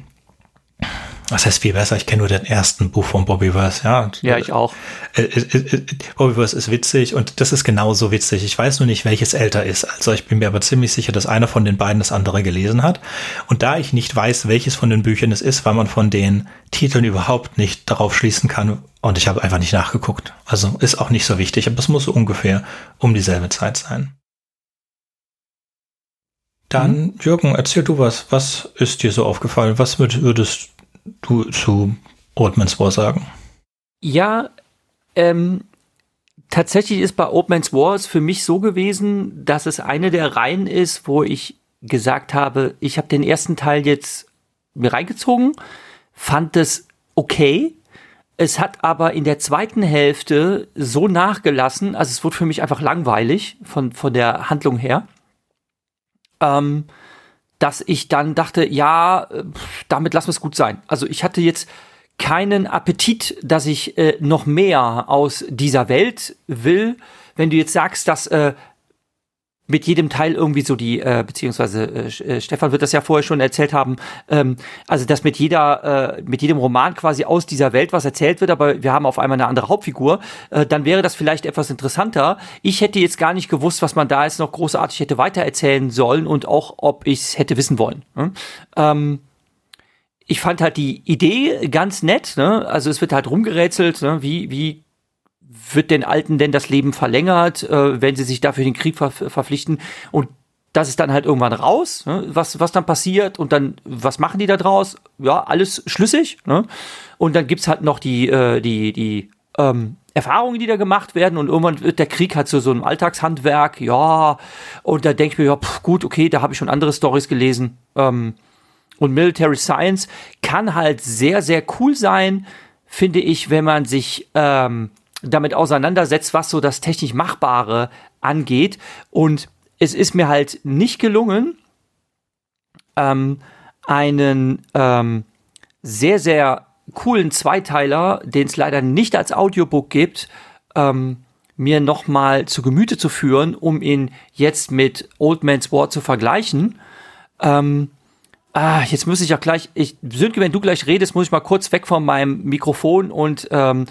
was heißt viel besser? Ich kenne nur den ersten Buch von Bobbyverse, ja. Ja, ich auch. Äh, äh, äh, Bobbyverse ist witzig und das ist genauso witzig. Ich weiß nur nicht, welches älter ist. Also ich bin mir aber ziemlich sicher, dass einer von den beiden das andere gelesen hat. Und da ich nicht weiß, welches von den Büchern es ist, weil man von den Titeln überhaupt nicht darauf schließen kann, und ich habe einfach nicht nachgeguckt. Also ist auch nicht so wichtig, aber es muss so ungefähr um dieselbe Zeit sein. Dann, mhm. Jürgen, erzähl du was. Was ist dir so aufgefallen? Was würdest du zu Oldman's War sagen? Ja, ähm, tatsächlich ist bei Oldman's War für mich so gewesen, dass es eine der Reihen ist, wo ich gesagt habe, ich habe den ersten Teil jetzt mir reingezogen, fand es okay. Es hat aber in der zweiten Hälfte so nachgelassen, also es wurde für mich einfach langweilig von, von der Handlung her ähm, dass ich dann dachte, ja, damit lassen wir es gut sein. Also ich hatte jetzt keinen Appetit, dass ich äh, noch mehr aus dieser Welt will. Wenn du jetzt sagst, dass äh, mit jedem Teil irgendwie so die, äh, beziehungsweise äh, äh, Stefan wird das ja vorher schon erzählt haben, ähm, also dass mit jeder, äh, mit jedem Roman quasi aus dieser Welt was erzählt wird, aber wir haben auf einmal eine andere Hauptfigur, äh, dann wäre das vielleicht etwas interessanter. Ich hätte jetzt gar nicht gewusst, was man da jetzt noch großartig hätte weitererzählen sollen und auch, ob ich hätte wissen wollen. Ne? Ähm, ich fand halt die Idee ganz nett, ne? Also es wird halt rumgerätselt, ne? wie, wie wird den Alten denn das Leben verlängert, äh, wenn sie sich dafür den Krieg ver verpflichten? Und das ist dann halt irgendwann raus, ne? was, was dann passiert und dann, was machen die da draus? Ja, alles schlüssig. Ne? Und dann gibt's halt noch die, äh, die, die ähm, Erfahrungen, die da gemacht werden und irgendwann wird der Krieg halt zu so einem Alltagshandwerk, ja, und da denke ich mir, ja, pff, gut, okay, da habe ich schon andere Stories gelesen. Ähm, und Military Science kann halt sehr, sehr cool sein, finde ich, wenn man sich ähm, damit auseinandersetzt, was so das technisch Machbare angeht. Und es ist mir halt nicht gelungen, ähm, einen ähm, sehr, sehr coolen Zweiteiler, den es leider nicht als Audiobook gibt, ähm, mir nochmal zu Gemüte zu führen, um ihn jetzt mit Old Man's War zu vergleichen. Ähm, ah, jetzt muss ich ja gleich, ich, Sönke, wenn du gleich redest, muss ich mal kurz weg von meinem Mikrofon und ähm,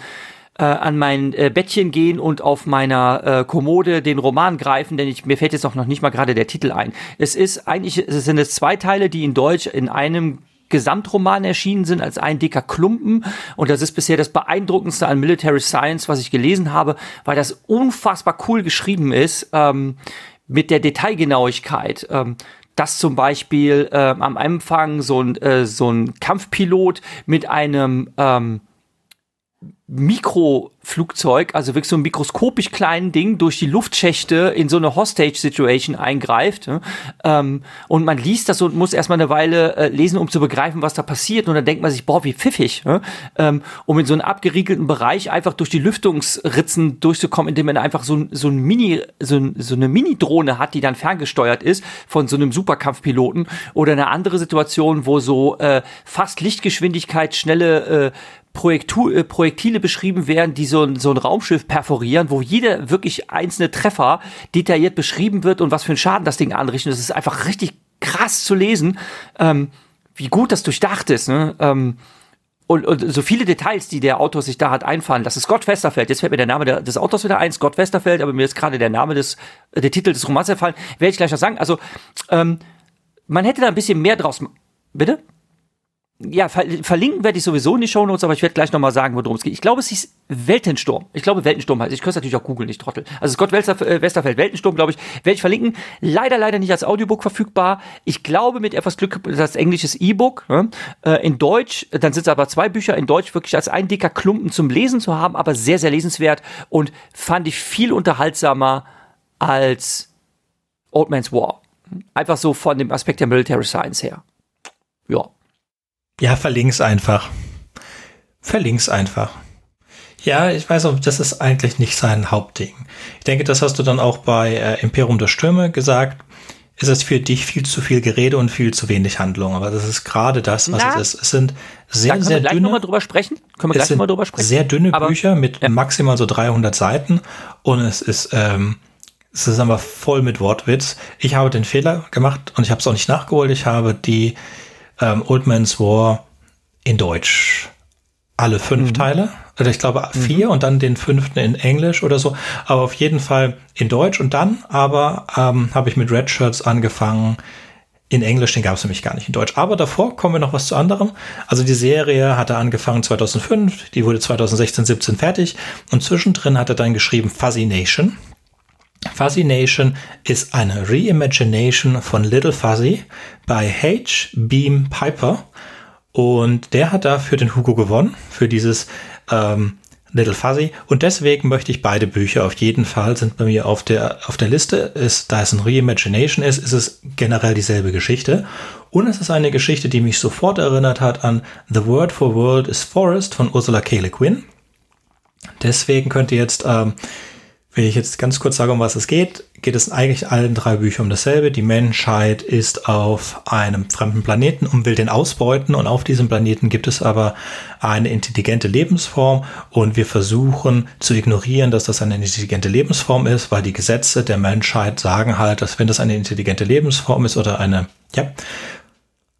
äh, an mein äh, Bettchen gehen und auf meiner äh, Kommode den Roman greifen, denn ich, mir fällt jetzt auch noch nicht mal gerade der Titel ein. Es ist eigentlich, es sind es zwei Teile, die in Deutsch in einem Gesamtromane erschienen sind, als ein dicker Klumpen. Und das ist bisher das beeindruckendste an Military Science, was ich gelesen habe, weil das unfassbar cool geschrieben ist, ähm, mit der Detailgenauigkeit. Ähm, dass zum Beispiel äh, am Anfang so ein, äh, so ein Kampfpilot mit einem ähm, Mikroflugzeug, also wirklich so ein mikroskopisch kleinen Ding durch die Luftschächte in so eine Hostage-Situation eingreift. Ne? Ähm, und man liest das und muss erstmal eine Weile äh, lesen, um zu begreifen, was da passiert. Und dann denkt man sich, boah, wie pfiffig. Ne? Ähm, um in so einen abgeriegelten Bereich einfach durch die Lüftungsritzen durchzukommen, indem man einfach so, so ein Mini, so, so eine Mini-Drohne hat, die dann ferngesteuert ist von so einem Superkampfpiloten. Oder eine andere Situation, wo so äh, fast Lichtgeschwindigkeit schnelle äh, Projektu äh, Projektile beschrieben werden, die so ein, so ein Raumschiff perforieren, wo jeder wirklich einzelne Treffer detailliert beschrieben wird und was für einen Schaden das Ding anrichtet. Das ist einfach richtig krass zu lesen, ähm, wie gut das durchdacht ist. Ne? Ähm, und, und so viele Details, die der Autor sich da hat einfallen lassen. Scott Westerfeld, jetzt fällt mir der Name des Autors wieder ein, Scott Westerfeld, aber mir ist gerade der Name des, der Titel des Romans erfallen, werde ich gleich noch sagen. Also, ähm, man hätte da ein bisschen mehr draus. Bitte? Ja, ver verlinken werde ich sowieso in die Shownotes, aber ich werde gleich nochmal sagen, worum es geht. Ich glaube, es hieß Weltensturm. Ich glaube, Weltensturm heißt. Ich könnte natürlich auch googeln, nicht Trottel. Also Scott äh, Westerfeld, Weltensturm, glaube ich, werde ich verlinken. Leider, leider nicht als Audiobook verfügbar. Ich glaube, mit etwas Glück, das englisches E-Book. Ne? Äh, in Deutsch, dann sind es aber zwei Bücher in Deutsch wirklich als ein dicker Klumpen zum Lesen zu haben, aber sehr, sehr lesenswert und fand ich viel unterhaltsamer als Old Man's War. Einfach so von dem Aspekt der Military Science her. Ja. Ja, verlink's einfach. Verlink's einfach. Ja, ich weiß auch, das ist eigentlich nicht sein Hauptding. Ich denke, das hast du dann auch bei äh, Imperium der Stürme gesagt. Es ist für dich viel zu viel Gerede und viel zu wenig Handlung. Aber das ist gerade das, was Na, es ist. Es sind sehr, können sehr wir gleich dünne. Noch drüber sprechen? Können wir gleich nochmal drüber sprechen? Sehr dünne aber, Bücher mit ja. maximal so 300 Seiten. Und es ist, ähm, es ist aber voll mit Wortwitz. Ich habe den Fehler gemacht und ich habe es auch nicht nachgeholt. Ich habe die ähm, Old Man's War in Deutsch. Alle fünf mhm. Teile. Also ich glaube vier mhm. und dann den fünften in Englisch oder so. Aber auf jeden Fall in Deutsch. Und dann aber ähm, habe ich mit Red Shirts angefangen. In Englisch, den gab es nämlich gar nicht in Deutsch. Aber davor kommen wir noch was zu anderem. Also die Serie hatte angefangen 2005, die wurde 2016, 17 fertig. Und zwischendrin hat er dann geschrieben Fuzzy Nation. Fuzzy Nation ist eine Reimagination von Little Fuzzy bei H. Beam Piper. Und der hat dafür den Hugo gewonnen, für dieses ähm, Little Fuzzy. Und deswegen möchte ich beide Bücher auf jeden Fall, sind bei mir auf der, auf der Liste. Ist, da es ein Reimagination ist, ist es generell dieselbe Geschichte. Und es ist eine Geschichte, die mich sofort erinnert hat an The Word for World is Forest von Ursula K. Le Guin. Deswegen könnt ihr jetzt ähm, wenn ich jetzt ganz kurz sage, um was es geht, geht es eigentlich allen drei Büchern um dasselbe. Die Menschheit ist auf einem fremden Planeten und will den ausbeuten und auf diesem Planeten gibt es aber eine intelligente Lebensform und wir versuchen zu ignorieren, dass das eine intelligente Lebensform ist, weil die Gesetze der Menschheit sagen halt, dass wenn das eine intelligente Lebensform ist oder eine, ja,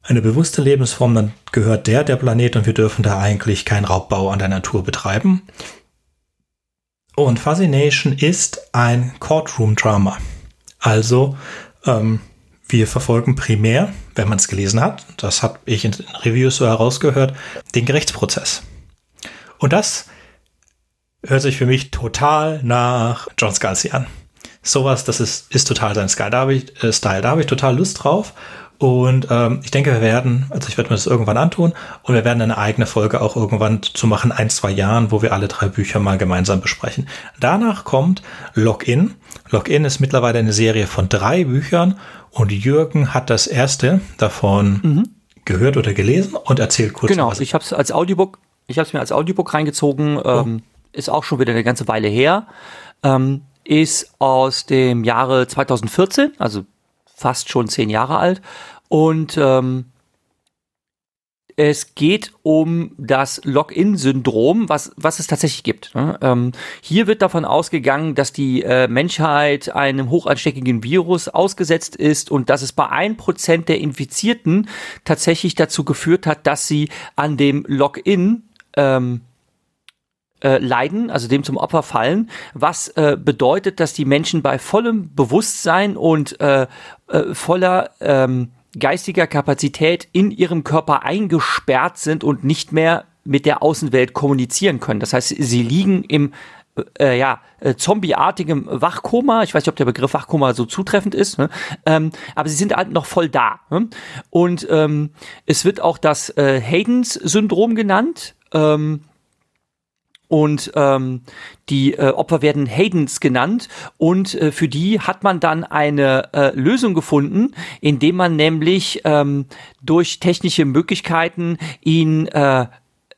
eine bewusste Lebensform, dann gehört der der Planet und wir dürfen da eigentlich keinen Raubbau an der Natur betreiben. Und Fascination ist ein Courtroom-Drama. Also ähm, wir verfolgen primär, wenn man es gelesen hat, das habe ich in Reviews so herausgehört, den Gerichtsprozess. Und das hört sich für mich total nach John Scalzi an. Sowas, das ist, ist total sein Style. Da habe ich, äh, Style. Da habe ich total Lust drauf. Und ähm, ich denke, wir werden, also ich werde mir das irgendwann antun und wir werden eine eigene Folge auch irgendwann zu machen, ein, zwei Jahren, wo wir alle drei Bücher mal gemeinsam besprechen. Danach kommt Login. Login ist mittlerweile eine Serie von drei Büchern und Jürgen hat das erste davon mhm. gehört oder gelesen und erzählt kurz. Genau, was ich habe es als Audiobook, ich habe es mir als Audiobook reingezogen, oh. ähm, ist auch schon wieder eine ganze Weile her. Ähm, ist aus dem Jahre 2014, also fast schon zehn Jahre alt. Und ähm, es geht um das Login-Syndrom, was, was es tatsächlich gibt. Ne? Ähm, hier wird davon ausgegangen, dass die äh, Menschheit einem hochansteckigen Virus ausgesetzt ist und dass es bei ein Prozent der Infizierten tatsächlich dazu geführt hat, dass sie an dem Login ähm, äh, leiden, also dem zum Opfer fallen, was äh, bedeutet, dass die Menschen bei vollem Bewusstsein und äh, äh, voller ähm, geistiger Kapazität in ihrem Körper eingesperrt sind und nicht mehr mit der Außenwelt kommunizieren können. Das heißt, sie liegen im äh, ja, äh, zombieartigem Wachkoma. Ich weiß nicht, ob der Begriff Wachkoma so zutreffend ist, ne? ähm, aber sie sind halt noch voll da. Ne? Und ähm, es wird auch das äh, Haydens-Syndrom genannt. Ähm, und ähm, die äh, Opfer werden Haydens genannt und äh, für die hat man dann eine äh, Lösung gefunden, indem man nämlich ähm, durch technische Möglichkeiten ihn äh,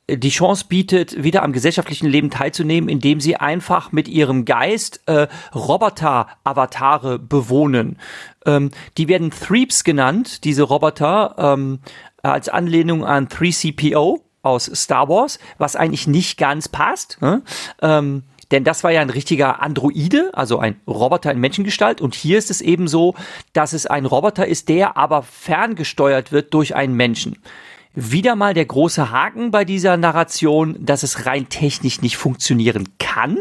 die Chance bietet, wieder am gesellschaftlichen Leben teilzunehmen, indem sie einfach mit ihrem Geist äh, Roboter-Avatare bewohnen. Ähm, die werden Threeps genannt, diese Roboter, ähm, als Anlehnung an 3CPO aus Star Wars, was eigentlich nicht ganz passt. Ne? Ähm, denn das war ja ein richtiger Androide, also ein Roboter in Menschengestalt. Und hier ist es eben so, dass es ein Roboter ist, der aber ferngesteuert wird durch einen Menschen. Wieder mal der große Haken bei dieser Narration, dass es rein technisch nicht funktionieren kann,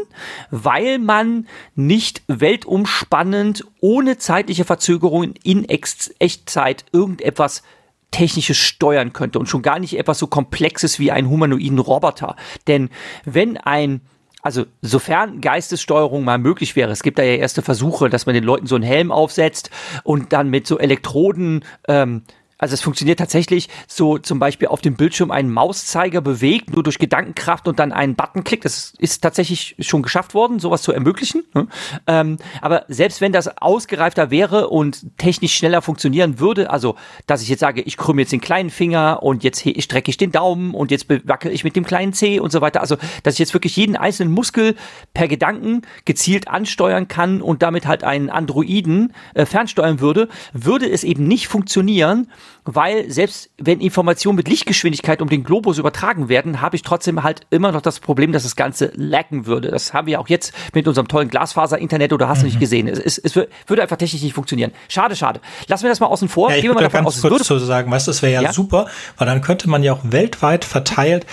weil man nicht weltumspannend ohne zeitliche Verzögerungen in Echtzeit irgendetwas Technisches steuern könnte und schon gar nicht etwas so Komplexes wie einen humanoiden Roboter. Denn wenn ein also sofern Geistessteuerung mal möglich wäre, es gibt da ja erste Versuche, dass man den Leuten so einen Helm aufsetzt und dann mit so Elektroden ähm, also es funktioniert tatsächlich so zum Beispiel auf dem Bildschirm einen Mauszeiger bewegt, nur durch Gedankenkraft und dann einen Button klickt. Das ist tatsächlich schon geschafft worden, sowas zu ermöglichen. Ne? Ähm, aber selbst wenn das ausgereifter wäre und technisch schneller funktionieren würde, also dass ich jetzt sage, ich krümme jetzt den kleinen Finger und jetzt strecke ich den Daumen und jetzt wackel ich mit dem kleinen Zeh und so weiter. Also dass ich jetzt wirklich jeden einzelnen Muskel per Gedanken gezielt ansteuern kann und damit halt einen Androiden äh, fernsteuern würde, würde es eben nicht funktionieren, weil selbst wenn Informationen mit Lichtgeschwindigkeit um den Globus übertragen werden, habe ich trotzdem halt immer noch das Problem, dass das Ganze laggen würde. Das haben wir auch jetzt mit unserem tollen Glasfaser-Internet oder hast du mhm. nicht gesehen. Es, es, es, würde einfach technisch nicht funktionieren. Schade, schade. Lassen wir das mal außen vor. Ja, ich Gehen wir mal davon ganz aus, kurz zu sagen, weißt das wäre ja, ja, super, weil dann könnte man ja auch weltweit verteilt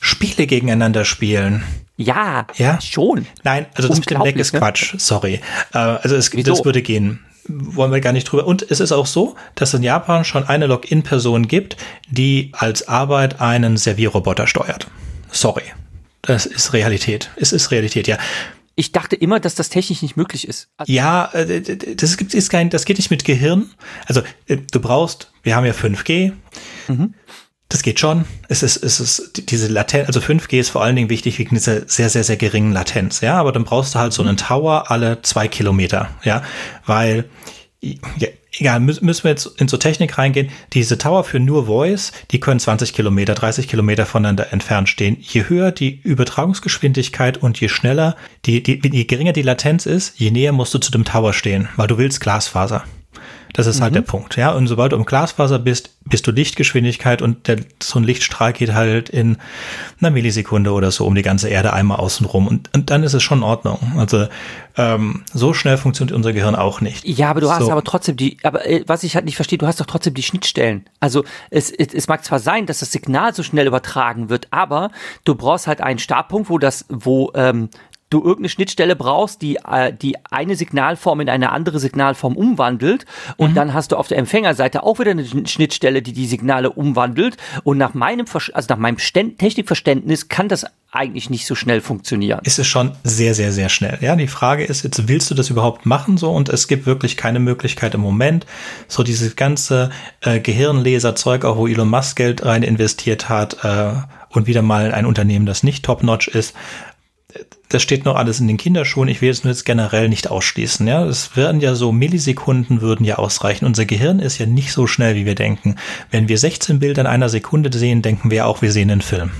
Spiele gegeneinander spielen. Ja, ja, schon. Nein, also das mit dem Lag ist ne? Quatsch, sorry. Äh, also es, das würde gehen wollen wir gar nicht drüber. Und es ist auch so, dass in Japan schon eine Login-Person gibt, die als Arbeit einen Servierroboter steuert. Sorry. Das ist Realität. Es ist Realität, ja. Ich dachte immer, dass das technisch nicht möglich ist. Also ja, äh, das ist kein, das geht nicht mit Gehirn. Also äh, du brauchst, wir haben ja 5G. Mhm. Das geht schon. Es ist, es ist diese Latenz, also 5G ist vor allen Dingen wichtig wegen dieser sehr, sehr, sehr geringen Latenz, ja. Aber dann brauchst du halt so einen Tower alle zwei Kilometer, ja. Weil, ja, egal, müssen wir jetzt in so Technik reingehen. Diese Tower für nur Voice, die können 20 Kilometer, 30 Kilometer voneinander entfernt stehen. Je höher die Übertragungsgeschwindigkeit und je schneller, die, die, je geringer die Latenz ist, je näher musst du zu dem Tower stehen, weil du willst Glasfaser. Das ist halt mhm. der Punkt, ja. Und sobald du im Glasfaser bist, bist du Lichtgeschwindigkeit und der, so ein Lichtstrahl geht halt in einer Millisekunde oder so um die ganze Erde einmal außenrum und, und dann ist es schon in Ordnung. Also ähm, so schnell funktioniert unser Gehirn auch nicht. Ja, aber du so. hast aber trotzdem die, aber äh, was ich halt nicht verstehe, du hast doch trotzdem die Schnittstellen. Also es, es, es mag zwar sein, dass das Signal so schnell übertragen wird, aber du brauchst halt einen Startpunkt, wo das, wo ähm, du irgendeine Schnittstelle brauchst, die äh, die eine Signalform in eine andere Signalform umwandelt und mhm. dann hast du auf der Empfängerseite auch wieder eine Schnittstelle, die die Signale umwandelt und nach meinem also nach meinem Ständ Technikverständnis kann das eigentlich nicht so schnell funktionieren. Ist es schon sehr sehr sehr schnell. Ja, die Frage ist jetzt willst du das überhaupt machen so und es gibt wirklich keine Möglichkeit im Moment so dieses ganze äh, Gehirnleserzeug auch wo Elon Musk Geld rein investiert hat äh, und wieder mal ein Unternehmen, das nicht top-notch ist, das steht noch alles in den Kinderschuhen. Ich will es nur jetzt generell nicht ausschließen. Ja, es werden ja so Millisekunden würden ja ausreichen. Unser Gehirn ist ja nicht so schnell, wie wir denken. Wenn wir 16 Bilder in einer Sekunde sehen, denken wir auch, wir sehen einen Film.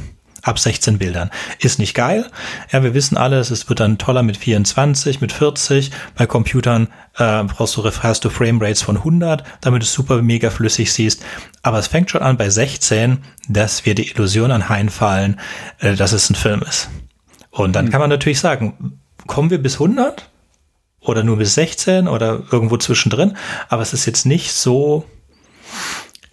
Ab 16 Bildern. Ist nicht geil. Ja, wir wissen alles, es wird dann toller mit 24, mit 40. Bei Computern äh, brauchst du, hast du Framerates von 100, damit du super mega flüssig siehst. Aber es fängt schon an bei 16, dass wir die Illusion anheimfallen, äh, dass es ein Film ist. Und dann mhm. kann man natürlich sagen, kommen wir bis 100 oder nur bis 16 oder irgendwo zwischendrin, aber es ist jetzt nicht so,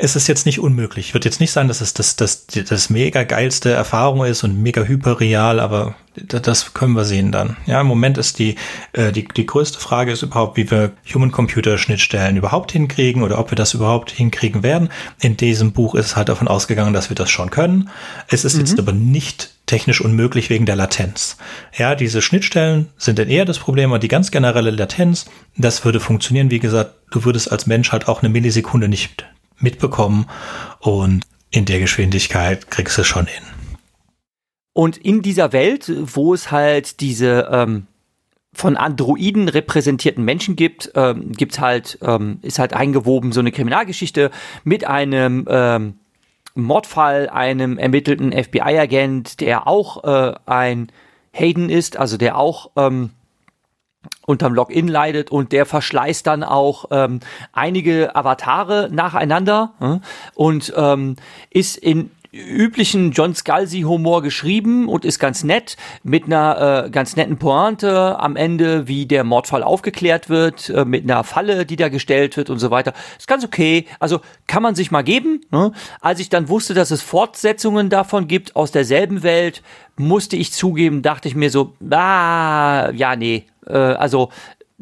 es ist jetzt nicht unmöglich. Wird jetzt nicht sein, dass es das, das, das mega geilste Erfahrung ist und mega hyperreal, aber das können wir sehen dann. Ja, im Moment ist die, äh, die, die größte Frage ist überhaupt, wie wir Human-Computer-Schnittstellen überhaupt hinkriegen oder ob wir das überhaupt hinkriegen werden. In diesem Buch ist halt davon ausgegangen, dass wir das schon können. Es ist mhm. jetzt aber nicht technisch unmöglich wegen der Latenz. Ja, diese Schnittstellen sind dann eher das Problem, aber die ganz generelle Latenz, das würde funktionieren. Wie gesagt, du würdest als Mensch halt auch eine Millisekunde nicht mitbekommen und in der Geschwindigkeit kriegst du es schon hin. Und in dieser Welt, wo es halt diese ähm, von Androiden repräsentierten Menschen gibt, ähm, gibt's halt, ähm, ist halt eingewoben so eine Kriminalgeschichte mit einem ähm, Mordfall, einem ermittelten FBI-Agent, der auch äh, ein Hayden ist, also der auch ähm, unterm Login leidet und der verschleißt dann auch ähm, einige Avatare nacheinander äh, und ähm, ist in üblichen John Scalzi-Humor geschrieben und ist ganz nett, mit einer äh, ganz netten Pointe am Ende, wie der Mordfall aufgeklärt wird, äh, mit einer Falle, die da gestellt wird und so weiter. Ist ganz okay. Also kann man sich mal geben. Ne? Als ich dann wusste, dass es Fortsetzungen davon gibt aus derselben Welt, musste ich zugeben, dachte ich mir so, ah, ja, nee. Äh, also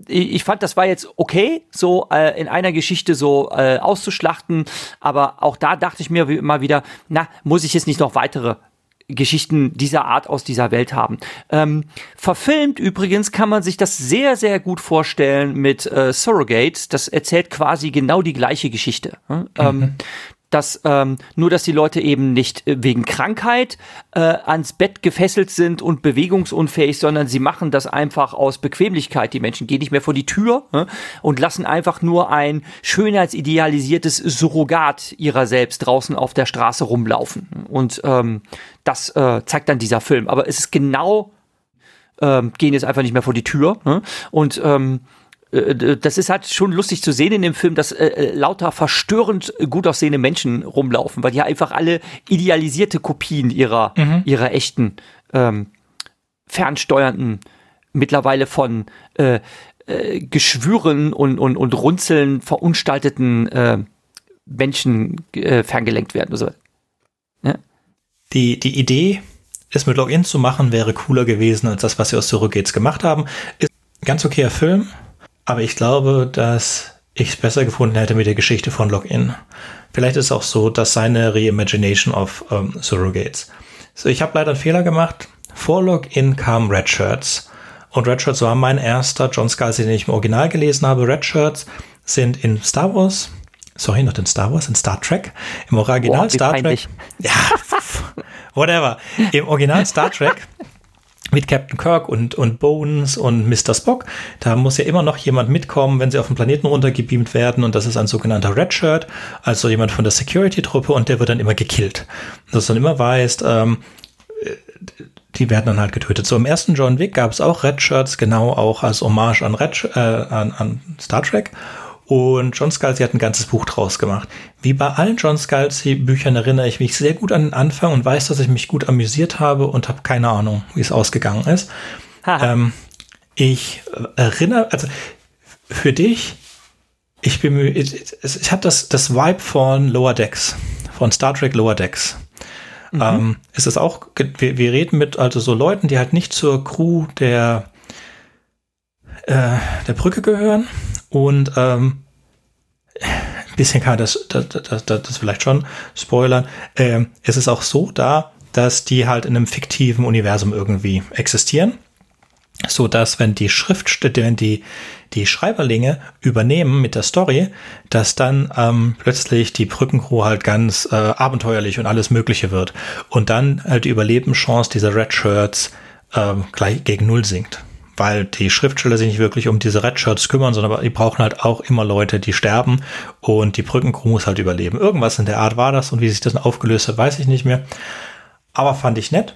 ich fand, das war jetzt okay, so äh, in einer Geschichte so äh, auszuschlachten, aber auch da dachte ich mir immer wieder, na, muss ich jetzt nicht noch weitere Geschichten dieser Art aus dieser Welt haben. Ähm, verfilmt übrigens kann man sich das sehr, sehr gut vorstellen mit äh, Surrogate. Das erzählt quasi genau die gleiche Geschichte. Hm? Ähm, mhm. Dass ähm, nur, dass die Leute eben nicht äh, wegen Krankheit äh, ans Bett gefesselt sind und bewegungsunfähig, sondern sie machen das einfach aus Bequemlichkeit. Die Menschen gehen nicht mehr vor die Tür äh, und lassen einfach nur ein schönheitsidealisiertes Surrogat ihrer selbst draußen auf der Straße rumlaufen. Und ähm, das äh, zeigt dann dieser Film. Aber es ist genau, ähm, gehen jetzt einfach nicht mehr vor die Tür. Ne? Und ähm, äh, das ist halt schon lustig zu sehen in dem Film, dass äh, äh, lauter verstörend gut aussehende Menschen rumlaufen, weil die ja einfach alle idealisierte Kopien ihrer, mhm. ihrer echten ähm, fernsteuernden, mittlerweile von äh, äh, Geschwüren und, und, und Runzeln verunstalteten äh, Menschen äh, ferngelenkt werden. So. Ja? Die, die Idee, es mit Login zu machen, wäre cooler gewesen als das, was sie aus Surrogates gemacht haben. Ist ein ganz okayer Film aber ich glaube, dass ich es besser gefunden hätte mit der Geschichte von Login. Vielleicht ist es auch so, dass seine Reimagination of ähm, Surrogates. So, ich habe leider einen Fehler gemacht. Vor Login kam Red Shirts. Und Red Shirts war mein erster John Scalzi, den ich im Original gelesen habe. Red Shirts sind in Star Wars, sorry, nicht in Star Wars, in Star Trek. Im Original Boah, Star Trek. Ja, (laughs) whatever. Im Original Star Trek (laughs) mit Captain Kirk und, und Bones und Mr. Spock. Da muss ja immer noch jemand mitkommen, wenn sie auf den Planeten runtergebeamt werden. Und das ist ein sogenannter Redshirt, also jemand von der Security-Truppe und der wird dann immer gekillt. Dass dann immer weißt, ähm, die werden dann halt getötet. So im ersten John Wick gab es auch Redshirts, genau auch als Hommage an, Red, äh, an, an Star Trek. Und John Scalzi hat ein ganzes Buch draus gemacht. Wie bei allen John Scalzi Büchern erinnere ich mich sehr gut an den Anfang und weiß, dass ich mich gut amüsiert habe und habe keine Ahnung, wie es ausgegangen ist. Ähm, ich erinnere, also für dich, ich bin, ich, ich habe das, das Vibe von Lower Decks, von Star Trek Lower Decks. Mhm. Ähm, es ist auch, wir, wir reden mit also so Leuten, die halt nicht zur Crew der, äh, der Brücke gehören, und ähm, ein bisschen kann das, das, das, das vielleicht schon spoilern. Ähm, es ist auch so da, dass die halt in einem fiktiven Universum irgendwie existieren. So dass, wenn die Schriftstücke, wenn die, die Schreiberlinge übernehmen mit der Story, dass dann ähm, plötzlich die Brückencrew halt ganz äh, abenteuerlich und alles Mögliche wird. Und dann halt die Überlebenschance dieser Red Shirts ähm, gleich gegen Null sinkt weil die Schriftsteller sich nicht wirklich um diese Redshirts kümmern, sondern die brauchen halt auch immer Leute, die sterben und die Brückencrew muss halt überleben. Irgendwas in der Art war das und wie sich das aufgelöst hat, weiß ich nicht mehr. Aber fand ich nett.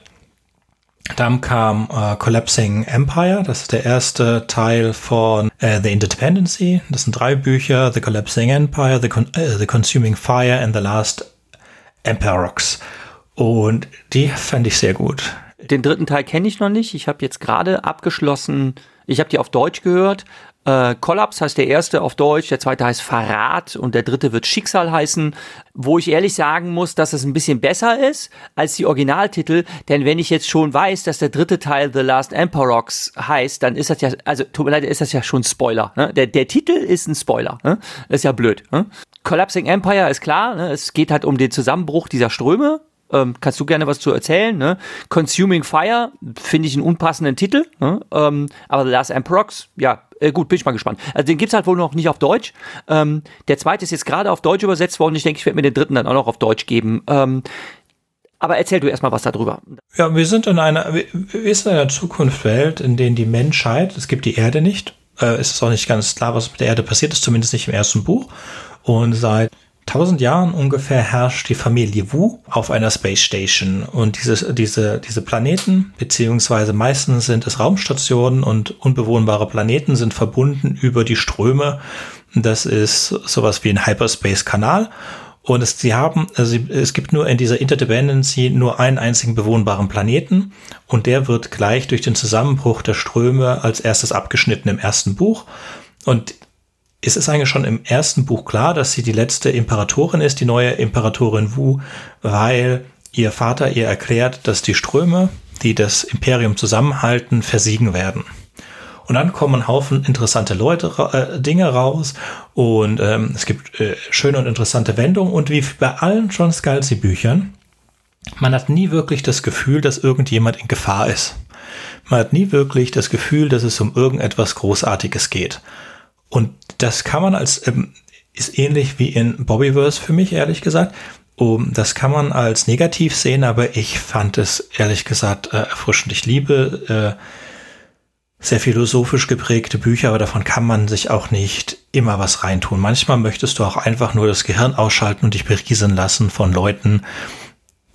Dann kam äh, Collapsing Empire, das ist der erste Teil von äh, The Independency. Das sind drei Bücher, The Collapsing Empire, The, Con äh, The Consuming Fire and The Last Emperox. Und die fand ich sehr gut den dritten Teil kenne ich noch nicht. Ich habe jetzt gerade abgeschlossen Ich habe die auf Deutsch gehört. Äh, Kollaps heißt der erste auf Deutsch, der zweite heißt Verrat und der dritte wird Schicksal heißen, wo ich ehrlich sagen muss, dass es ein bisschen besser ist als die Originaltitel, denn wenn ich jetzt schon weiß, dass der dritte Teil The Last Emperox heißt, dann ist das ja, also tut mir leid, ist das ja schon Spoiler. Ne? Der, der Titel ist ein Spoiler, ne? ist ja blöd. Ne? Collapsing Empire ist klar, ne? es geht halt um den Zusammenbruch dieser Ströme, ähm, kannst du gerne was zu erzählen. Ne? Consuming Fire finde ich einen unpassenden Titel, ne? ähm, aber The Last Emperox, ja, äh, gut, bin ich mal gespannt. Also den gibt's halt wohl noch nicht auf Deutsch. Ähm, der zweite ist jetzt gerade auf Deutsch übersetzt worden. Ich denke, ich werde mir den dritten dann auch noch auf Deutsch geben. Ähm, aber erzähl du erstmal was darüber. Ja, wir sind in einer, wir sind in einer Zukunftswelt, in der die Menschheit, es gibt die Erde nicht, äh, ist es auch nicht ganz klar, was mit der Erde passiert ist, zumindest nicht im ersten Buch. Und seit tausend Jahren ungefähr herrscht die Familie Wu auf einer Space Station. Und diese, diese, diese Planeten, beziehungsweise meistens sind es Raumstationen und unbewohnbare Planeten, sind verbunden über die Ströme. Das ist sowas wie ein Hyperspace-Kanal. Und es, sie haben, also es gibt nur in dieser Interdependency nur einen einzigen bewohnbaren Planeten und der wird gleich durch den Zusammenbruch der Ströme als erstes abgeschnitten im ersten Buch. Und es ist eigentlich schon im ersten Buch klar, dass sie die letzte Imperatorin ist, die neue Imperatorin Wu, weil ihr Vater ihr erklärt, dass die Ströme, die das Imperium zusammenhalten, versiegen werden. Und dann kommen ein Haufen interessante Leute, äh, Dinge raus und ähm, es gibt äh, schöne und interessante Wendungen und wie bei allen John Scalzi Büchern, man hat nie wirklich das Gefühl, dass irgendjemand in Gefahr ist. Man hat nie wirklich das Gefühl, dass es um irgendetwas Großartiges geht. Und das kann man als, ähm, ist ähnlich wie in Bobbyverse für mich, ehrlich gesagt. Um, das kann man als negativ sehen, aber ich fand es ehrlich gesagt äh, erfrischend. Ich liebe äh, sehr philosophisch geprägte Bücher, aber davon kann man sich auch nicht immer was reintun. Manchmal möchtest du auch einfach nur das Gehirn ausschalten und dich berieseln lassen von Leuten,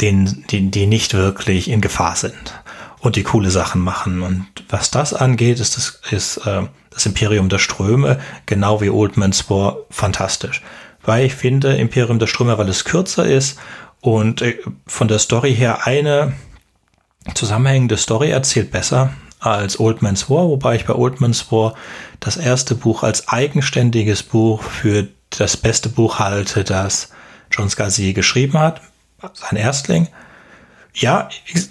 denen, die, die nicht wirklich in Gefahr sind und die coole Sachen machen. Und was das angeht, ist das, ist, äh, das Imperium der Ströme, genau wie Old Man's War, fantastisch. Weil ich finde, Imperium der Ströme, weil es kürzer ist und äh, von der Story her eine zusammenhängende Story erzählt besser als Old Man's War, wobei ich bei Old Man's War das erste Buch als eigenständiges Buch für das beste Buch halte, das John Scalzi geschrieben hat, sein Erstling. Ja, ich,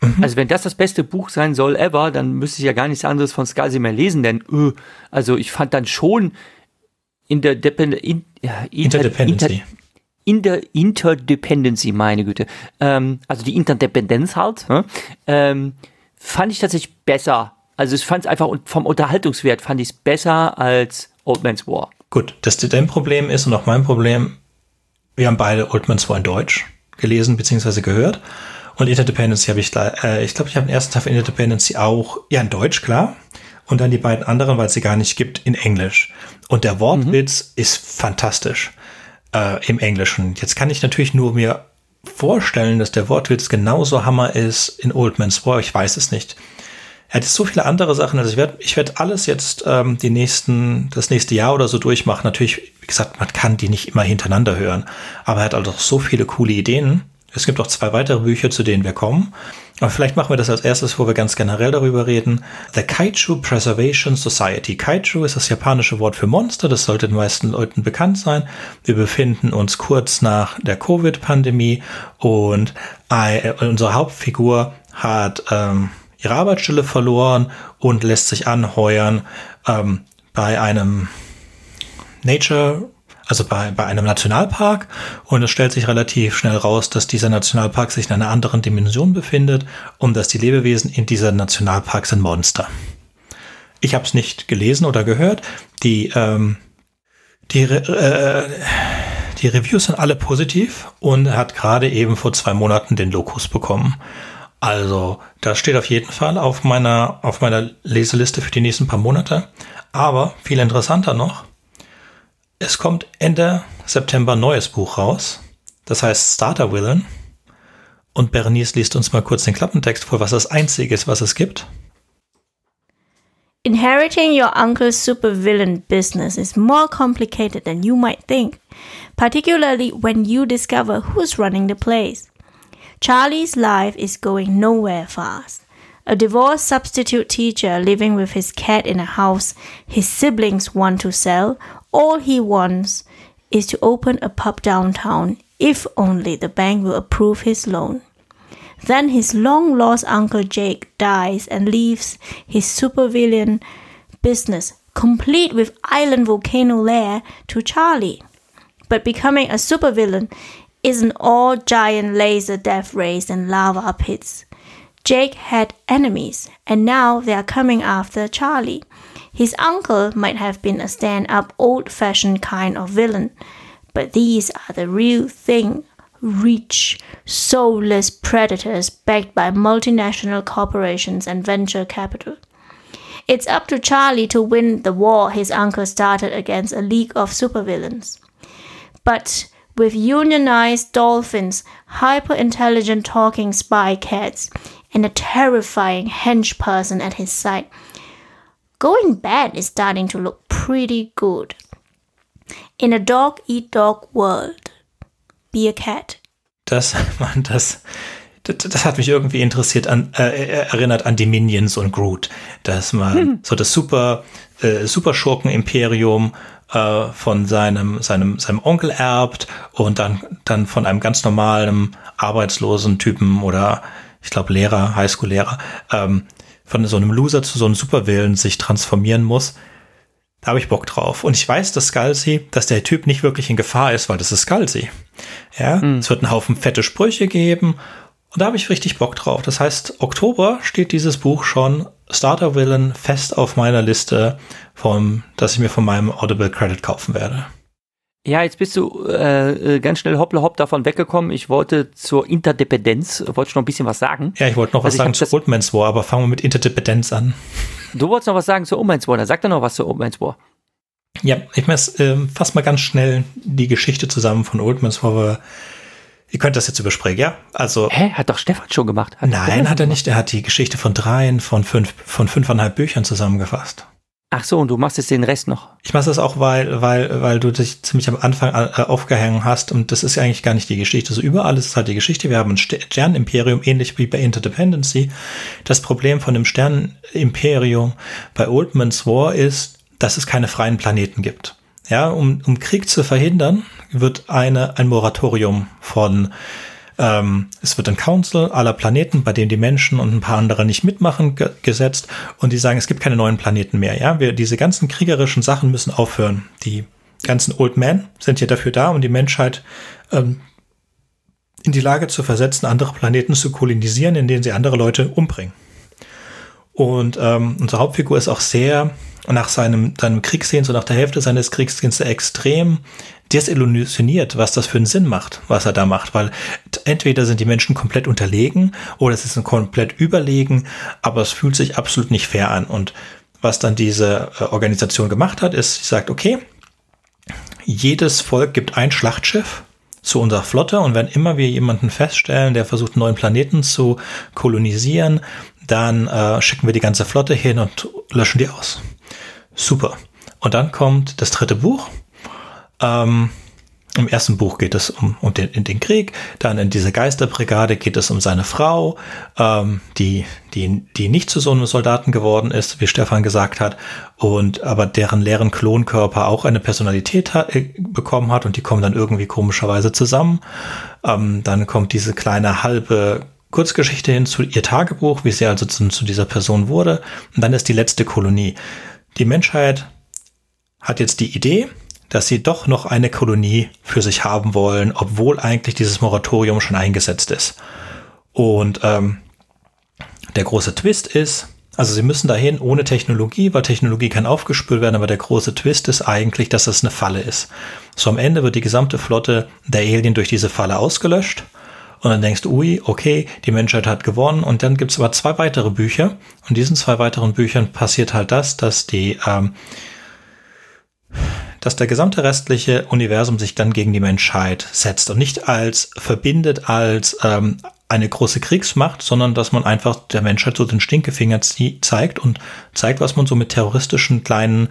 Mhm. Also wenn das das beste Buch sein soll ever, dann müsste ich ja gar nichts anderes von Scalzi mehr lesen, denn öh, also ich fand dann schon in der Depend in, ja, Interdependency. in der Interdependency, meine Güte, ähm, also die Interdependenz halt, ähm, fand ich tatsächlich besser. Also ich fand es einfach vom Unterhaltungswert fand ich es besser als Old Man's War. Gut, dass das dein Problem ist und auch mein Problem, wir haben beide Old Man's War in Deutsch gelesen bzw. gehört. Und Interdependency habe ich, äh, ich glaube, ich habe den ersten Teil von Interdependency auch, ja, in Deutsch, klar. Und dann die beiden anderen, weil es sie gar nicht gibt, in Englisch. Und der Wortwitz mhm. ist fantastisch äh, im Englischen. Jetzt kann ich natürlich nur mir vorstellen, dass der Wortwitz genauso Hammer ist in Old Man's War. Ich weiß es nicht. Er hat so viele andere Sachen. Also ich werde ich werd alles jetzt ähm, die nächsten, das nächste Jahr oder so durchmachen. Natürlich, wie gesagt, man kann die nicht immer hintereinander hören. Aber er hat also so viele coole Ideen. Es gibt auch zwei weitere Bücher, zu denen wir kommen. Aber vielleicht machen wir das als erstes, wo wir ganz generell darüber reden. The Kaiju Preservation Society. Kaiju ist das japanische Wort für Monster. Das sollte den meisten Leuten bekannt sein. Wir befinden uns kurz nach der Covid-Pandemie und unsere Hauptfigur hat ähm, ihre Arbeitsstelle verloren und lässt sich anheuern ähm, bei einem Nature also bei, bei einem Nationalpark. Und es stellt sich relativ schnell raus, dass dieser Nationalpark sich in einer anderen Dimension befindet und dass die Lebewesen in dieser Nationalpark sind Monster. Ich habe es nicht gelesen oder gehört. Die, ähm, die, äh, die Reviews sind alle positiv und hat gerade eben vor zwei Monaten den Lokus bekommen. Also, das steht auf jeden Fall auf meiner, auf meiner Leseliste für die nächsten paar Monate. Aber viel interessanter noch, es kommt Ende September ein neues Buch raus. Das heißt Starter Villain. Und Berenice liest uns mal kurz den Klappentext vor, was das einzige ist, was es gibt. Inheriting your uncle's supervillain business is more complicated than you might think, particularly when you discover who's running the place. Charlie's life is going nowhere fast. a divorced substitute teacher living with his cat in a house his siblings want to sell, all he wants is to open a pub downtown if only the bank will approve his loan. Then his long lost uncle Jake dies and leaves his supervillain business, complete with island volcano lair, to Charlie. But becoming a supervillain isn't all giant laser death rays and lava pits. Jake had enemies, and now they are coming after Charlie. His uncle might have been a stand up, old fashioned kind of villain, but these are the real thing rich, soulless predators backed by multinational corporations and venture capital. It's up to Charlie to win the war his uncle started against a league of supervillains. But with unionized dolphins, hyper intelligent talking spy cats, and a terrifying hench person at his side, going bad is starting to look pretty good. In a dog eat dog world, be a cat. Das, (laughs) man, das, das, das hat mich irgendwie interessiert an, äh, erinnert an die Minions und Groot, dass man hm. so das super, äh, super Schurken-Imperium äh, von seinem, seinem, seinem Onkel erbt und dann, dann von einem ganz normalen arbeitslosen Typen oder ich glaube Lehrer, Highschool-Lehrer, ähm, von so einem Loser zu so einem Superwillen sich transformieren muss. Da habe ich Bock drauf. Und ich weiß, dass Scalzi, dass der Typ nicht wirklich in Gefahr ist, weil das ist Scalzi. Ja, mhm. es wird einen Haufen fette Sprüche geben. Und da habe ich richtig Bock drauf. Das heißt, Oktober steht dieses Buch schon Starter Villain fest auf meiner Liste, vom, dass ich mir von meinem Audible Credit kaufen werde. Ja, jetzt bist du äh, äh ganz schnell hoppla hopp davon weggekommen. Ich wollte zur Interdependenz, wollte ich noch ein bisschen was sagen. Ja, ich wollte noch also was sagen zu Oldman's War, aber fangen wir mit Interdependenz an. Du wolltest noch was sagen zu Oldman's War, dann sag doch noch was zu Oldman's War. Ja, ich äh, fasse mal ganz schnell die Geschichte zusammen von Oldman's War. Weil ihr könnt das jetzt überspringen, ja? Also. Hä? Hat doch Stefan schon gemacht. Hat nein, hat er nicht. Er hat die Geschichte von dreien, von fünf, von fünfeinhalb Büchern zusammengefasst. Ach so, und du machst jetzt den Rest noch. Ich mache das auch, weil, weil, weil du dich ziemlich am Anfang äh, aufgehängt hast und das ist ja eigentlich gar nicht die Geschichte. So überall ist es halt die Geschichte. Wir haben ein Sternimperium, ähnlich wie bei Interdependency. Das Problem von dem Sternimperium bei Oldman's War ist, dass es keine freien Planeten gibt. Ja, um, um Krieg zu verhindern, wird eine, ein Moratorium von ähm, es wird ein Council aller Planeten, bei dem die Menschen und ein paar andere nicht mitmachen, ge gesetzt und die sagen, es gibt keine neuen Planeten mehr. Ja, wir, diese ganzen kriegerischen Sachen müssen aufhören. Die ganzen Old Men sind hier dafür da, um die Menschheit ähm, in die Lage zu versetzen, andere Planeten zu kolonisieren, in denen sie andere Leute umbringen. Und ähm, unsere Hauptfigur ist auch sehr nach seinem, seinem Kriegsdienst und nach der Hälfte seines Kriegsdienstes extrem desillusioniert, was das für einen Sinn macht, was er da macht, weil entweder sind die Menschen komplett unterlegen oder es ist ein komplett überlegen, aber es fühlt sich absolut nicht fair an. Und was dann diese äh, Organisation gemacht hat, ist, sie sagt, okay, jedes Volk gibt ein Schlachtschiff zu unserer Flotte und wenn immer wir jemanden feststellen, der versucht, neuen Planeten zu kolonisieren, dann äh, schicken wir die ganze Flotte hin und löschen die aus. Super. Und dann kommt das dritte Buch ähm, Im ersten Buch geht es um, um den, in den Krieg, dann in dieser Geisterbrigade geht es um seine Frau, ähm, die, die, die nicht zu so einem Soldaten geworden ist, wie Stefan gesagt hat, und aber deren leeren Klonkörper auch eine Personalität hat, äh, bekommen hat und die kommen dann irgendwie komischerweise zusammen. Ähm, dann kommt diese kleine halbe Kurzgeschichte hin zu ihr Tagebuch, wie sie also zu, zu dieser Person wurde. Und dann ist die letzte Kolonie. Die Menschheit hat jetzt die Idee, dass sie doch noch eine Kolonie für sich haben wollen, obwohl eigentlich dieses Moratorium schon eingesetzt ist. Und ähm, der große Twist ist, also sie müssen dahin ohne Technologie, weil Technologie kann aufgespült werden, aber der große Twist ist eigentlich, dass es eine Falle ist. So am Ende wird die gesamte Flotte der Alien durch diese Falle ausgelöscht. Und dann denkst du, ui, okay, die Menschheit hat gewonnen. Und dann gibt es aber zwei weitere Bücher. Und diesen zwei weiteren Büchern passiert halt das, dass die ähm, dass der gesamte restliche Universum sich dann gegen die Menschheit setzt und nicht als verbindet als ähm, eine große Kriegsmacht, sondern dass man einfach der Menschheit so den Stinkefinger zeigt und zeigt, was man so mit terroristischen kleinen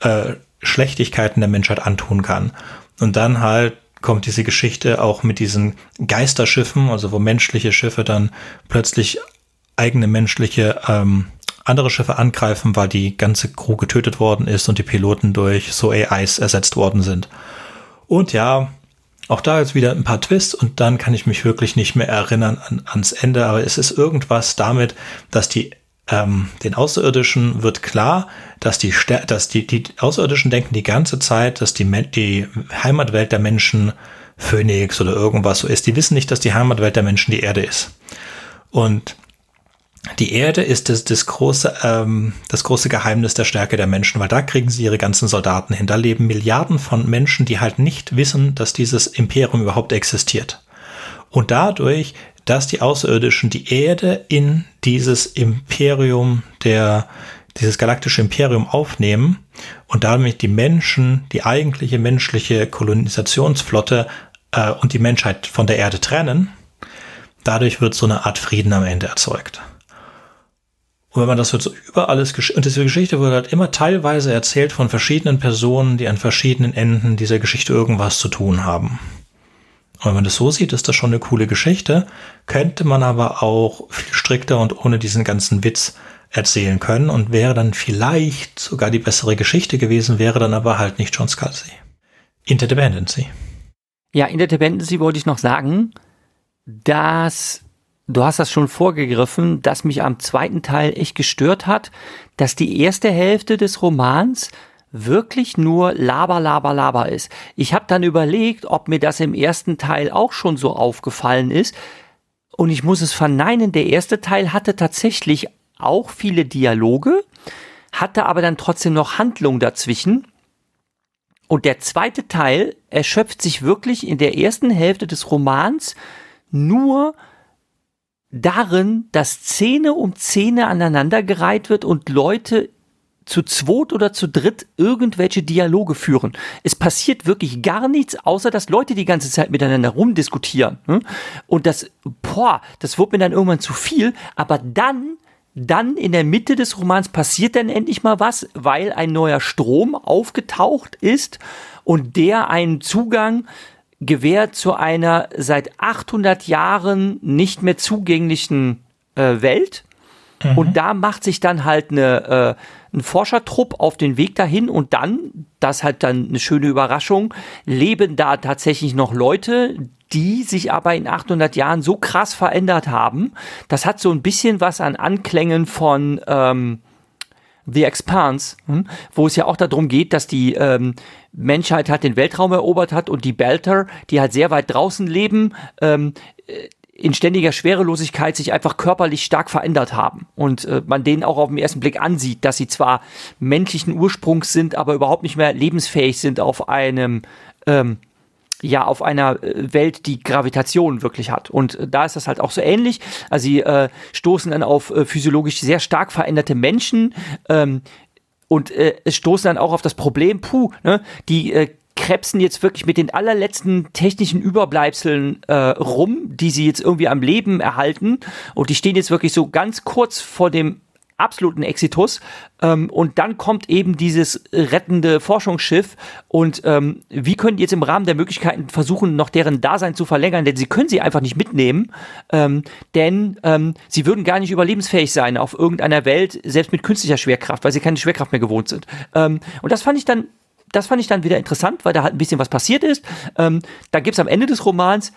äh, Schlechtigkeiten der Menschheit antun kann. Und dann halt kommt diese Geschichte auch mit diesen Geisterschiffen, also wo menschliche Schiffe dann plötzlich eigene menschliche ähm, andere Schiffe angreifen, weil die ganze Crew getötet worden ist und die Piloten durch so AIs ersetzt worden sind. Und ja, auch da jetzt wieder ein paar Twists und dann kann ich mich wirklich nicht mehr erinnern an, ans Ende, aber es ist irgendwas damit, dass die ähm, den Außerirdischen wird klar, dass die, dass die, die Außerirdischen denken die ganze Zeit, dass die, die Heimatwelt der Menschen Phoenix oder irgendwas so ist. Die wissen nicht, dass die Heimatwelt der Menschen die Erde ist. Und die Erde ist das, das, große, ähm, das große Geheimnis der Stärke der Menschen, weil da kriegen sie ihre ganzen Soldaten hin. Da leben Milliarden von Menschen, die halt nicht wissen, dass dieses Imperium überhaupt existiert. Und dadurch, dass die Außerirdischen die Erde in dieses Imperium der, dieses galaktische Imperium aufnehmen und damit die Menschen, die eigentliche menschliche Kolonisationsflotte äh, und die Menschheit von der Erde trennen, dadurch wird so eine Art Frieden am Ende erzeugt. Und wenn man das wird so über alles, und diese Geschichte wurde halt immer teilweise erzählt von verschiedenen Personen, die an verschiedenen Enden dieser Geschichte irgendwas zu tun haben. Und wenn man das so sieht, ist das schon eine coole Geschichte, könnte man aber auch viel strikter und ohne diesen ganzen Witz erzählen können und wäre dann vielleicht sogar die bessere Geschichte gewesen, wäre dann aber halt nicht John Scalzi. Interdependency. Ja, Interdependency wollte ich noch sagen, dass du hast das schon vorgegriffen, dass mich am zweiten Teil echt gestört hat, dass die erste Hälfte des Romans wirklich nur Laber, Laber, Laber ist. Ich habe dann überlegt, ob mir das im ersten Teil auch schon so aufgefallen ist. Und ich muss es verneinen, der erste Teil hatte tatsächlich auch viele Dialoge, hatte aber dann trotzdem noch Handlung dazwischen. Und der zweite Teil erschöpft sich wirklich in der ersten Hälfte des Romans nur darin, dass Szene um Szene aneinandergereiht wird und Leute zu zweit oder zu dritt irgendwelche Dialoge führen. Es passiert wirklich gar nichts, außer dass Leute die ganze Zeit miteinander rumdiskutieren. Ne? Und das, boah, das wird mir dann irgendwann zu viel, aber dann dann in der Mitte des Romans passiert dann endlich mal was, weil ein neuer Strom aufgetaucht ist und der einen Zugang gewährt zu einer seit 800 Jahren nicht mehr zugänglichen äh, Welt. Mhm. Und da macht sich dann halt eine, äh, ein Forschertrupp auf den Weg dahin und dann, das halt dann eine schöne Überraschung, leben da tatsächlich noch Leute, die sich aber in 800 Jahren so krass verändert haben. Das hat so ein bisschen was an Anklängen von ähm, The Expanse, hm, wo es ja auch darum geht, dass die ähm, Menschheit halt den Weltraum erobert hat und die Belter, die halt sehr weit draußen leben, ähm, äh, in ständiger Schwerelosigkeit sich einfach körperlich stark verändert haben und äh, man denen auch auf den ersten Blick ansieht, dass sie zwar menschlichen Ursprungs sind, aber überhaupt nicht mehr lebensfähig sind auf einem ähm, ja auf einer äh, Welt, die Gravitation wirklich hat. Und äh, da ist das halt auch so ähnlich. Also sie äh, stoßen dann auf äh, physiologisch sehr stark veränderte Menschen ähm, und äh, stoßen dann auch auf das Problem, puh, ne, die äh, krebsen jetzt wirklich mit den allerletzten technischen Überbleibseln äh, rum, die sie jetzt irgendwie am Leben erhalten. Und die stehen jetzt wirklich so ganz kurz vor dem absoluten Exitus. Ähm, und dann kommt eben dieses rettende Forschungsschiff. Und ähm, wie können die jetzt im Rahmen der Möglichkeiten versuchen, noch deren Dasein zu verlängern? Denn sie können sie einfach nicht mitnehmen, ähm, denn ähm, sie würden gar nicht überlebensfähig sein auf irgendeiner Welt, selbst mit künstlicher Schwerkraft, weil sie keine Schwerkraft mehr gewohnt sind. Ähm, und das fand ich dann das fand ich dann wieder interessant, weil da halt ein bisschen was passiert ist. Ähm, da gibt es am Ende des Romans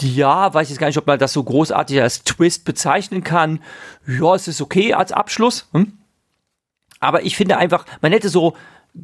ja, weiß ich jetzt gar nicht, ob man das so großartig als Twist bezeichnen kann. Ja, es ist okay als Abschluss. Hm? Aber ich finde einfach, man hätte so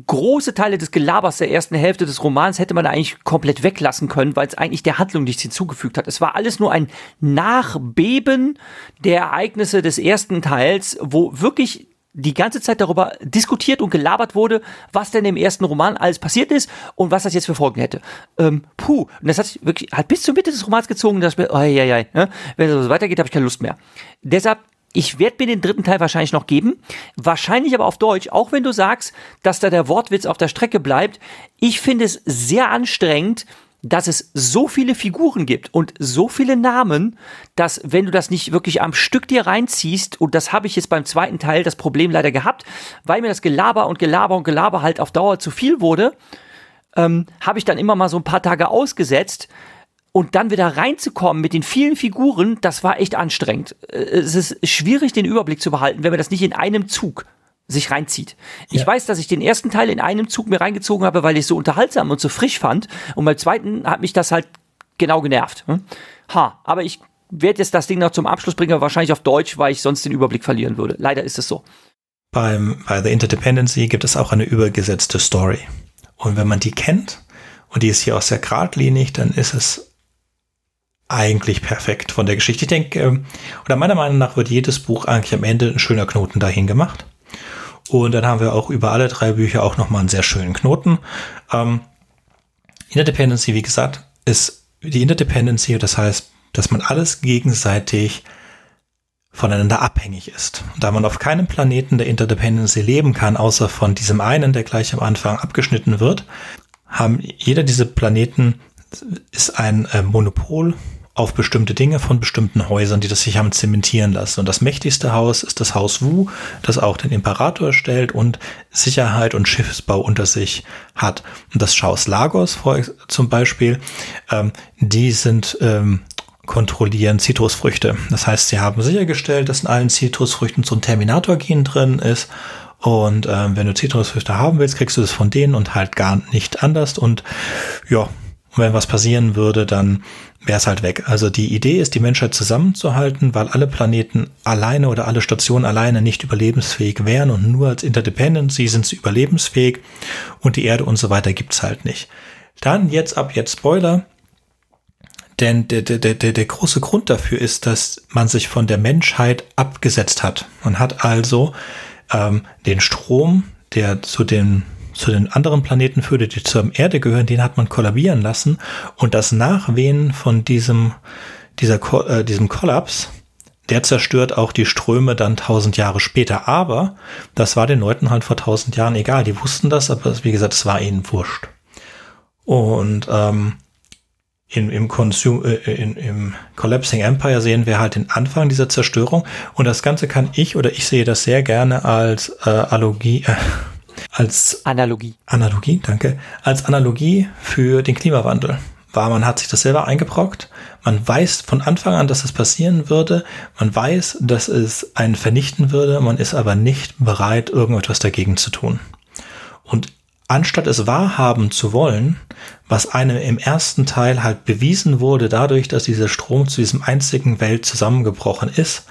große Teile des Gelabers der ersten Hälfte des Romans hätte man eigentlich komplett weglassen können, weil es eigentlich der Handlung nichts hinzugefügt hat. Es war alles nur ein Nachbeben der Ereignisse des ersten Teils, wo wirklich die ganze Zeit darüber diskutiert und gelabert wurde, was denn im ersten Roman alles passiert ist und was das jetzt für Folgen hätte. Ähm, puh, und das hat sich wirklich halt bis zur Mitte des Romans gezogen, dass mir, oh, ja, ja, ne? wenn es so weitergeht, habe ich keine Lust mehr. Deshalb, ich werde mir den dritten Teil wahrscheinlich noch geben, wahrscheinlich aber auf Deutsch, auch wenn du sagst, dass da der Wortwitz auf der Strecke bleibt. Ich finde es sehr anstrengend, dass es so viele Figuren gibt und so viele Namen, dass wenn du das nicht wirklich am Stück dir reinziehst, und das habe ich jetzt beim zweiten Teil das Problem leider gehabt, weil mir das Gelaber und Gelaber und Gelaber halt auf Dauer zu viel wurde, ähm, habe ich dann immer mal so ein paar Tage ausgesetzt Und dann wieder reinzukommen mit den vielen Figuren, das war echt anstrengend. Äh, Es ist schwierig, den Überblick zu behalten, wenn man das nicht in einem Zug sich reinzieht. Ich Ja. weiß, dass ich den ersten Teil in einem Zug mir reingezogen habe, weil ich es so unterhaltsam und so frisch fand. Und beim zweiten hat mich das halt genau genervt. hm? Ha, aber ich werde jetzt das Ding noch zum Abschluss bringen, aber wahrscheinlich auf Deutsch, weil ich sonst den Überblick verlieren würde. Leider ist es so. Beim, bei The Interdependency gibt es auch eine übergesetzte Story. Und wenn man die kennt, und die ist hier auch sehr geradlinig, dann ist es eigentlich perfekt von der Geschichte. Ich denke, ähm, oder meiner Meinung nach wird jedes Buch eigentlich am Ende ein schöner Knoten dahin gemacht. Und dann haben wir auch über alle drei Bücher auch nochmal einen sehr schönen Knoten. Ähm, Interdependency, wie gesagt, ist die Interdependency, das heißt, dass man alles gegenseitig voneinander abhängig ist. Und da man auf keinem Planeten der Interdependency leben kann, außer von diesem einen, der gleich am Anfang abgeschnitten wird, haben jeder dieser Planeten ist ein äh, Monopol auf bestimmte Dinge von bestimmten Häusern, die das sich haben zementieren lassen. Und das mächtigste Haus ist das Haus Wu, das auch den Imperator stellt und Sicherheit und Schiffsbau unter sich hat. Und das Haus Lagos zum Beispiel, ähm, die sind ähm, kontrollieren Zitrusfrüchte. Das heißt, sie haben sichergestellt, dass in allen Zitrusfrüchten so ein Terminator-Gen drin ist. Und ähm, wenn du Zitrusfrüchte haben willst, kriegst du das von denen und halt gar nicht anders. Und ja, wenn was passieren würde, dann wäre es halt weg. Also die Idee ist, die Menschheit zusammenzuhalten, weil alle Planeten alleine oder alle Stationen alleine nicht überlebensfähig wären und nur als Interdependency sind sie überlebensfähig und die Erde und so weiter gibt's halt nicht. Dann jetzt ab jetzt Spoiler. Denn der, der, der, der große Grund dafür ist, dass man sich von der Menschheit abgesetzt hat. Man hat also ähm, den Strom, der zu den, zu den anderen Planeten führte, die zur Erde gehören, den hat man kollabieren lassen. Und das Nachwehen von diesem, dieser, äh, diesem Kollaps, der zerstört auch die Ströme dann tausend Jahre später. Aber das war den Leuten halt vor tausend Jahren egal. Die wussten das, aber wie gesagt, es war ihnen wurscht. Und ähm, in, im, Consum äh, in, im Collapsing Empire sehen wir halt den Anfang dieser Zerstörung und das Ganze kann ich oder ich sehe das sehr gerne als äh, Analogie, äh, als Analogie. Analogie, danke, als Analogie für den Klimawandel. War, man hat sich das selber eingebrockt, man weiß von Anfang an, dass es passieren würde, man weiß, dass es einen vernichten würde, man ist aber nicht bereit, irgendetwas dagegen zu tun. Und anstatt es wahrhaben zu wollen, was einem im ersten Teil halt bewiesen wurde, dadurch, dass dieser Strom zu diesem einzigen Welt zusammengebrochen ist,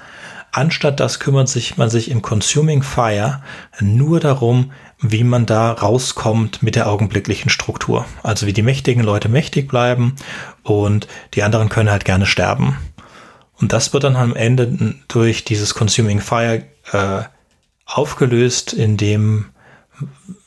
anstatt das kümmert sich man sich im Consuming Fire nur darum, wie man da rauskommt mit der augenblicklichen Struktur. Also wie die mächtigen Leute mächtig bleiben und die anderen können halt gerne sterben. Und das wird dann am Ende durch dieses Consuming Fire äh, aufgelöst, indem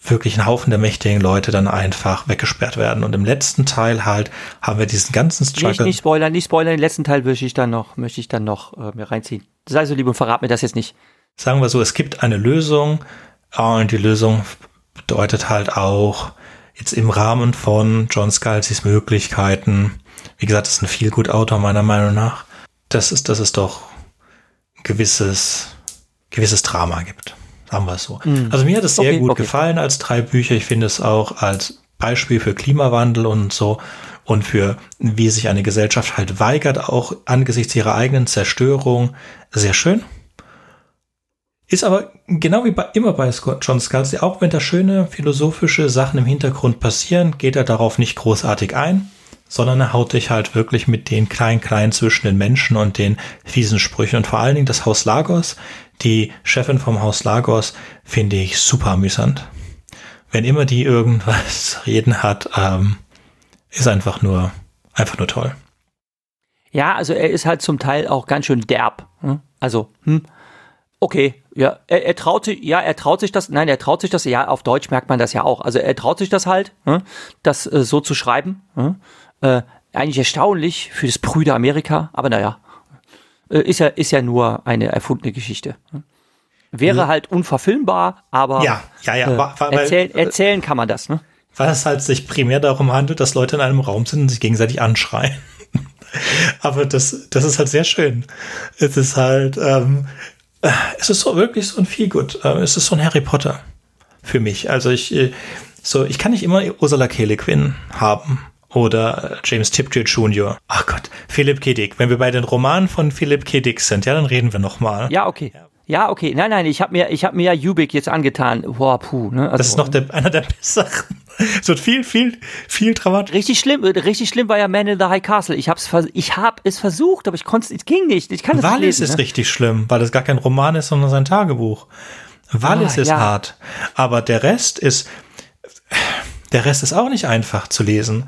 wirklich ein Haufen der mächtigen Leute dann einfach weggesperrt werden. Und im letzten Teil halt haben wir diesen ganzen Nicht, Struggle. nicht spoilern, nicht spoilern. Den letzten Teil möchte ich dann noch, möchte ich dann noch äh, mir reinziehen. Sei so lieb und verrat mir das jetzt nicht. sagen wir so, es gibt eine Lösung und die Lösung bedeutet halt auch jetzt im Rahmen von John Scalzis Möglichkeiten, wie gesagt, das ist ein viel gut Autor meiner Meinung nach, dass es, dass es doch ein gewisses, gewisses Drama gibt. Sagen wir es so. Also mir hat es sehr Okay, gut okay. gefallen als drei Bücher. Ich finde es auch als Beispiel für Klimawandel und so und für wie sich eine Gesellschaft halt weigert, auch angesichts ihrer eigenen Zerstörung, sehr schön. Ist aber genau wie bei, immer bei John Scalzi, auch wenn da schöne philosophische Sachen im Hintergrund passieren, geht er darauf nicht großartig ein, sondern er haut dich halt wirklich mit den klein-klein zwischen den Menschen und den fiesen Sprüchen. Und vor allen Dingen das Haus Lagos, die Chefin vom Haus Lagos, finde ich super amüsant. Wenn immer die irgendwas (laughs) reden hat, ähm, ist einfach nur, einfach nur toll. Ja, also er ist halt zum Teil auch ganz schön derb. hm? Also, hm, okay, ja, er, er traut sich, ja, er traut sich das, nein, er traut sich das, ja, auf Deutsch merkt man das ja auch. Also er traut sich das halt, hm, das äh, so zu schreiben. Hm? Äh, eigentlich erstaunlich für das Brüder Amerika, aber naja, äh, ist ja, ist ja nur eine erfundene Geschichte. Hm? Wäre halt unverfilmbar, aber Ja, ja, ja, äh, wa- wa- weil- erzählen, kann man das, ne? weil es halt sich primär darum handelt, dass Leute in einem Raum sind und sich gegenseitig anschreien. (laughs) Aber das, das ist halt sehr schön. Es ist halt, ähm, äh, es ist so wirklich so ein Feelgood. Äh, es ist so ein Harry Potter für mich. Also ich, äh, so, ich kann nicht immer Ursula K. Le Guin haben Oder äh, James Tiptree Jr. Ach Gott, Philip K. Dick. Wenn wir bei den Romanen von Philip K. Dick sind, ja, dann reden wir nochmal. Ja, okay. Ja, okay. Nein, nein, ich habe mir, ich hab mir ja Ubik jetzt angetan. Boah, puh. Ne? Also, das ist noch der, einer der besseren. (laughs) Es wird viel, viel, viel dramatisch. Richtig schlimm, richtig schlimm war ja Man in the High Castle. Ich hab's, ich hab es versucht, aber ich konnte es ging nicht. Ich kann es Wallis nicht lesen, ist ne? richtig schlimm, weil es gar kein Roman ist, sondern sein Tagebuch. Wallis Ah, ist ja. hart. Aber der Rest ist, der Rest ist auch nicht einfach zu lesen.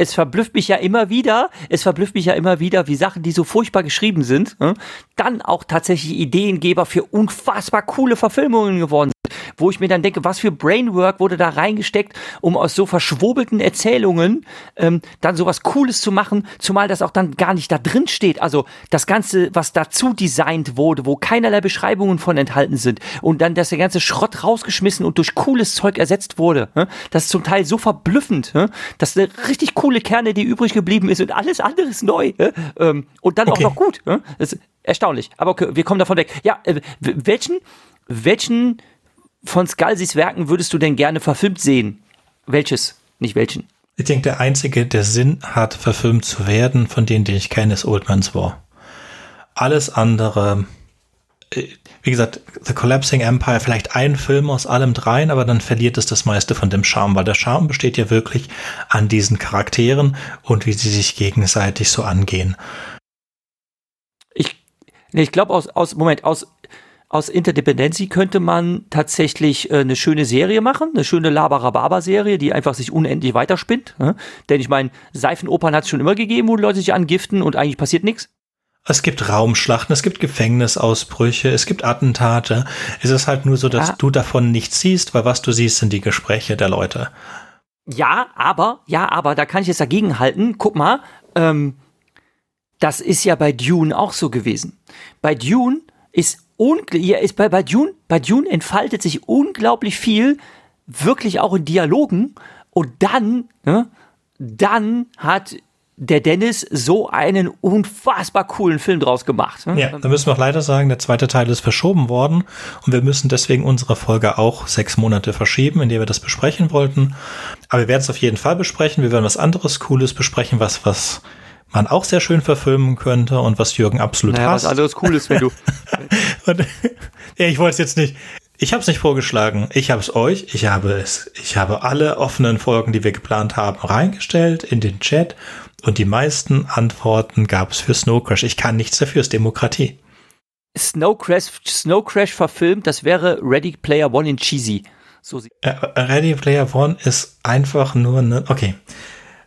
Es verblüfft mich ja immer wieder, es verblüfft mich ja immer wieder, wie Sachen, die so furchtbar geschrieben sind, ne, dann auch tatsächlich Ideengeber für unfassbar coole Verfilmungen geworden sind, wo ich mir dann denke, was für Brainwork wurde da reingesteckt, um aus so verschwurbelten Erzählungen ähm, dann sowas Cooles zu machen, zumal das auch dann gar nicht da drin steht. Also das Ganze, was dazu designt wurde, wo keinerlei Beschreibungen von enthalten sind und dann, dass der ganze Schrott rausgeschmissen und durch cooles Zeug ersetzt wurde. ne, Das ist zum Teil so verblüffend, ne, dass eine richtig coole Kerne, die übrig geblieben ist und alles andere ist neu. ne, ähm, Und dann Okay. auch noch gut. Das ist erstaunlich. Aber okay, wir kommen davon weg. Ja, äh, welchen, welchen von Scalzis Werken würdest du denn gerne verfilmt sehen? Welches? Nicht welchen. Ich denke, der einzige, der Sinn hat, verfilmt zu werden, von denen, die ich kenne, ist Old Man's War. Alles andere, äh, wie gesagt, The Collapsing Empire, vielleicht ein Film aus allem dreien, aber dann verliert es das meiste von dem Charme, weil der Charme besteht ja wirklich an diesen Charakteren und wie sie sich gegenseitig so angehen. Ich, nee, ich glaube, aus, aus, Moment, aus, aus Interdependency könnte man tatsächlich äh, eine schöne Serie machen, eine schöne Labarababa-Serie, die einfach sich unendlich weiterspinnt. Ne? Denn ich meine, Seifenopern hat es schon immer gegeben, wo Leute sich angiften und eigentlich passiert nichts. Es gibt Raumschlachten, es gibt Gefängnisausbrüche, es gibt Attentate. Es ist halt nur so, dass Ah. du davon nichts siehst, weil was du siehst, sind die Gespräche der Leute. Ja, aber, ja, aber, da kann ich jetzt dagegen halten. Guck mal, ähm, das ist ja bei Dune auch so gewesen. Bei Dune ist, ja, ist bei, bei Dune, bei Dune entfaltet sich unglaublich viel, wirklich auch in Dialogen. Und dann, ne, dann hat der Dennis so einen unfassbar coolen Film draus gemacht. Ne? Ja, da müssen wir auch leider sagen, der zweite Teil ist verschoben worden und wir müssen deswegen unsere Folge auch sechs Monate verschieben, in der wir das besprechen wollten. Aber wir werden es auf jeden Fall besprechen. Wir werden was anderes Cooles besprechen, was, was man auch sehr schön verfilmen könnte und was Jürgen absolut Naja, was hasst. anderes Cooles, wenn du. (laughs) (laughs) Und, ja, ich wollte es jetzt nicht. Ich habe es nicht vorgeschlagen. Ich habe es euch. Ich habe es. Ich habe alle offenen Folgen, die wir geplant haben, reingestellt in den Chat. Und die meisten Antworten gab es für Snow Crash. Ich kann nichts dafür. Es ist Demokratie. Snow Crash, Snow Crash verfilmt, das wäre Ready Player One in Cheesy. So sieht Äh, Ready Player One ist einfach nur ne. Okay.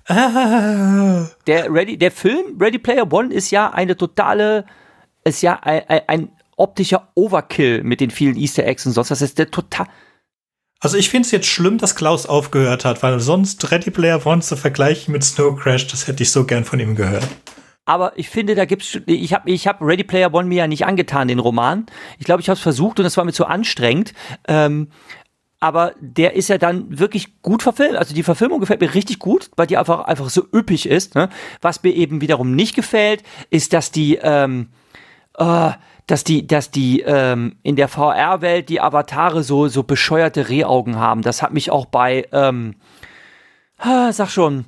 Ah, der Ready, der Film Ready Player One ist ja eine totale, ist ja ein, ein optischer Overkill mit den vielen Easter Eggs und sonst. Das ist der total. Also ich finde es jetzt schlimm, dass Klaus aufgehört hat, weil sonst Ready Player One zu vergleichen mit Snow Crash, das hätte ich so gern von ihm gehört. Aber ich finde, da gibt's, ich habe, ich habe Ready Player One mir ja nicht angetan, den Roman. Ich glaube, ich habe es versucht und es war mir zu anstrengend. Ähm, aber der ist ja dann wirklich gut verfilmt. Also die Verfilmung gefällt mir richtig gut, weil die einfach, einfach so üppig ist. Ne? Was mir eben wiederum nicht gefällt, ist, dass die, ähm, äh, dass die, dass die ähm, in der VR-Welt die Avatare so, so bescheuerte Rehaugen haben. Das hat mich auch bei, ähm, sag schon,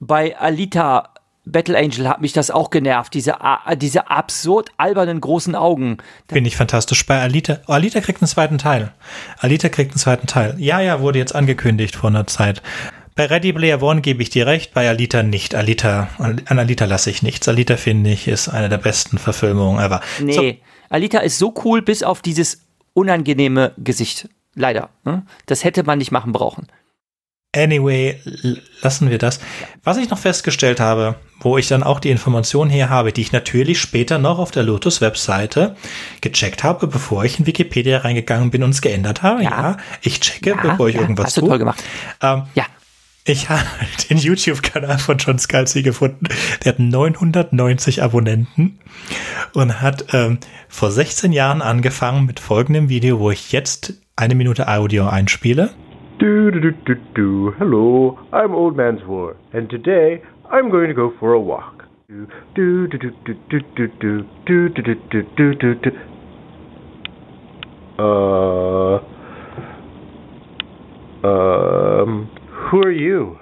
bei Alita Battle Angel hat mich das auch genervt, diese, diese absurd albernen großen Augen. Finde ich fantastisch. Bei Alita, oh, Alita kriegt einen zweiten Teil. Alita kriegt einen zweiten Teil. Ja, ja, wurde jetzt angekündigt vor einer Zeit. Bei Ready Player One gebe ich dir recht, bei Alita nicht. Alita, an Alita lasse ich nichts. Alita finde ich ist eine der besten Verfilmungen ever. Nee, So, Alita ist so cool, bis auf dieses unangenehme Gesicht. Leider. Ne? Das hätte man nicht machen brauchen. Anyway, lassen wir das. Was ich noch festgestellt habe, wo ich dann auch die Information her habe, die ich natürlich später noch auf der Lotus-Webseite gecheckt habe, bevor ich in Wikipedia reingegangen bin und es geändert habe. Ja, Ja. ich checke, Ja, bevor ich ja, irgendwas hast du tue. toll gemacht. Ähm, Ja. Ich habe den YouTube-Kanal von John Scalzi gefunden. Der hat 990 Abonnenten und hat ähm, vor 16 Jahren angefangen mit folgendem Video, wo ich jetzt eine Minute Audio einspiele. Do do do do. Hello, I'm Old Man's War, and today I'm going to go for a walk. Do do do do do do do do do do do do. Uh. Um. Who are you?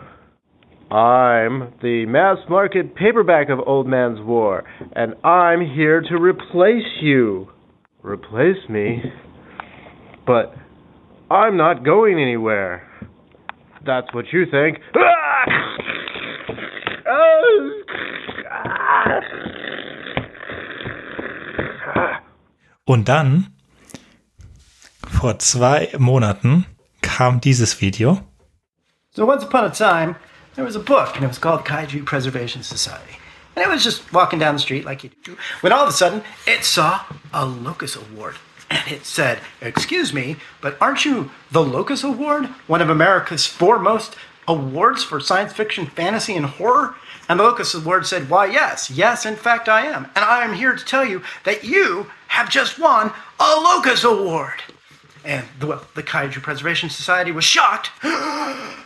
I'm the mass market paperback of Old Man's War, and I'm here to replace you. Replace me? But I'm not going anywhere. That's what you think. Und dann, vor zwei Monaten, kam dieses Video. So once upon a time, there was a book, and it was called Kaiju Preservation Society. And it was just walking down the street like you do, when all of a sudden it saw a Locus Award. And it said, Excuse me, but aren't you the Locus Award? One of America's foremost awards for science fiction, fantasy, and horror? And the Locus Award said, Why, yes, yes, in fact, I am. And I am here to tell you that you have just won a Locus Award. And the, well, the Kaiju Preservation Society was shocked. (gasps) (gasps)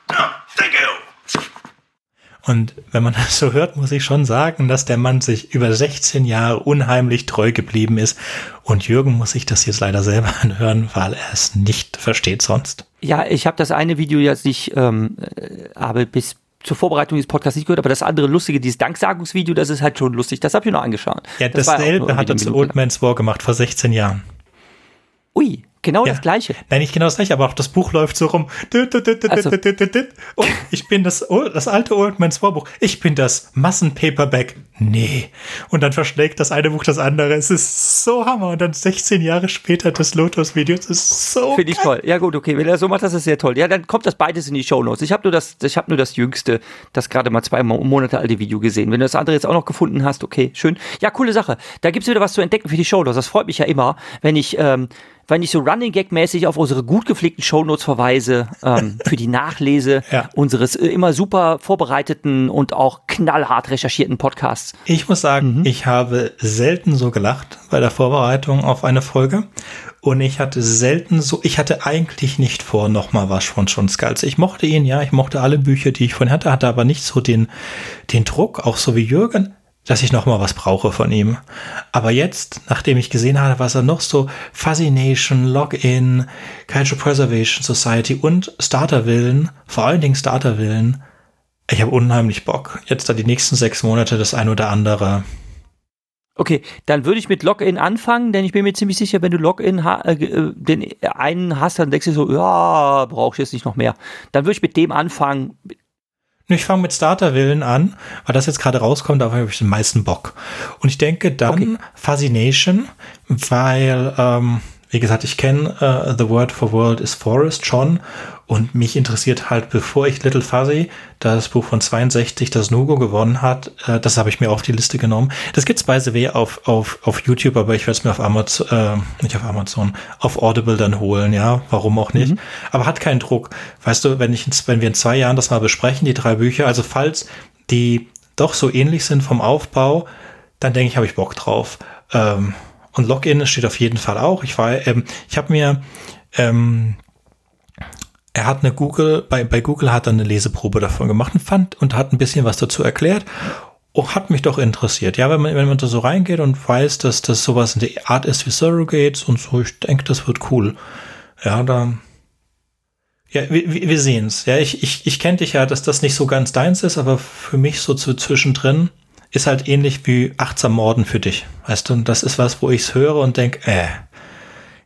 Thank you. Und wenn man das so hört, muss ich schon sagen, dass der Mann sich über 16 Jahre unheimlich treu geblieben ist. Und Jürgen muss sich das jetzt leider selber (laughs) anhören, weil er es nicht versteht sonst. Ja, ich habe das eine Video jetzt nicht, ähm, äh, habe bis zur Vorbereitung dieses Podcasts nicht gehört, aber das andere lustige, dieses Danksagungsvideo, das ist halt schon lustig. Das habe ich noch angeschaut. Ja, das dasselbe hat er zu Old. Man's War gemacht vor 16 Jahren. Ui, genau Ja. das gleiche. Nein, nicht genau das gleiche, aber auch das Buch läuft so rum. Also- Und ich bin das, das alte Old Man's War Buch. Ich bin das Massenpaperback. Nee. Und dann verschlägt das eine Buch das andere. Es ist so Hammer. Und dann 16 Jahre später das Lotus-Video. Es ist so Finde ich toll. Ja gut, okay, wenn er so macht, das ist sehr toll. Ja, dann kommt das beides in die Shownotes. Ich habe nur das, ich habe nur das jüngste, das gerade mal zwei Mo- Monate alte Video gesehen. Wenn du das andere jetzt auch noch gefunden hast, okay, schön. Ja, coole Sache. Da gibt's wieder was zu entdecken für die Shownotes. Das freut mich ja immer, wenn ich, ähm, wenn ich so Running Gag mäßig auf unsere gut gepflegten Shownotes verweise ähm, (laughs) für die Nachlese Ja. unseres äh, immer super vorbereiteten und auch knallhart recherchierten Podcasts. Ich muss sagen, Mhm. ich habe selten so gelacht bei der Vorbereitung auf eine Folge. Und ich hatte selten so, ich hatte eigentlich nicht vor, nochmal was von John Scalzi. Ich mochte ihn, ja, ich mochte alle Bücher, die ich von hatte, hatte aber nicht so den, den Druck, auch so wie Jürgen, dass ich nochmal was brauche von ihm. Aber jetzt, nachdem ich gesehen habe, was er noch so, Fascination, Login, Kaiju Preservation Society und Starterwillen, vor allen Dingen Starterwillen, ich habe unheimlich Bock, jetzt da die nächsten sechs Monate das ein oder andere. Okay, dann würde ich mit Login anfangen, denn ich bin mir ziemlich sicher, wenn du Login äh, äh, den einen hast, dann denkst du so, ja, brauche ich jetzt nicht noch mehr. Dann würde ich mit dem anfangen. Ich fange mit Starterwillen an, weil das jetzt gerade rauskommt, da habe ich den meisten Bock. Und ich denke dann Okay. Fascination, weil, ähm, wie gesagt, ich kenne äh, The Word for World is Forest schon und mich interessiert halt, bevor ich Little Fuzzy, das Buch von 62, das Nugo gewonnen hat, äh, das habe ich mir auf die Liste genommen. Das gibt's bei the way auf, auf, auf YouTube, aber ich werde es mir auf Amazon, äh, nicht auf Amazon, auf Audible dann holen, ja, warum auch nicht. Aber hat keinen Druck. Weißt du, wenn ich, wenn wir in zwei Jahren das mal besprechen, die drei Bücher, also falls die doch so ähnlich sind vom Aufbau, dann denke ich, habe ich Bock drauf. Ähm, und Login steht auf jeden Fall auch. Ich war, ähm, ich habe mir, ähm, er hat eine Google, bei, bei Google hat er eine Leseprobe davon gemacht und fand und hat ein bisschen was dazu erklärt. Oh, hat mich doch interessiert. Ja, wenn man, wenn man da so reingeht und weiß, dass das sowas in der Art ist wie Surrogates und so, ich denke, das wird cool. Ja, da, ja, wir, wir sehen's. Ja, ich, ich, ich kenne dich ja, dass das nicht so ganz deins ist, aber für mich so zu zwischendrin ist halt ähnlich wie achtsam Morden für dich. Weißt du, und das ist was, wo ich's höre und denk, äh,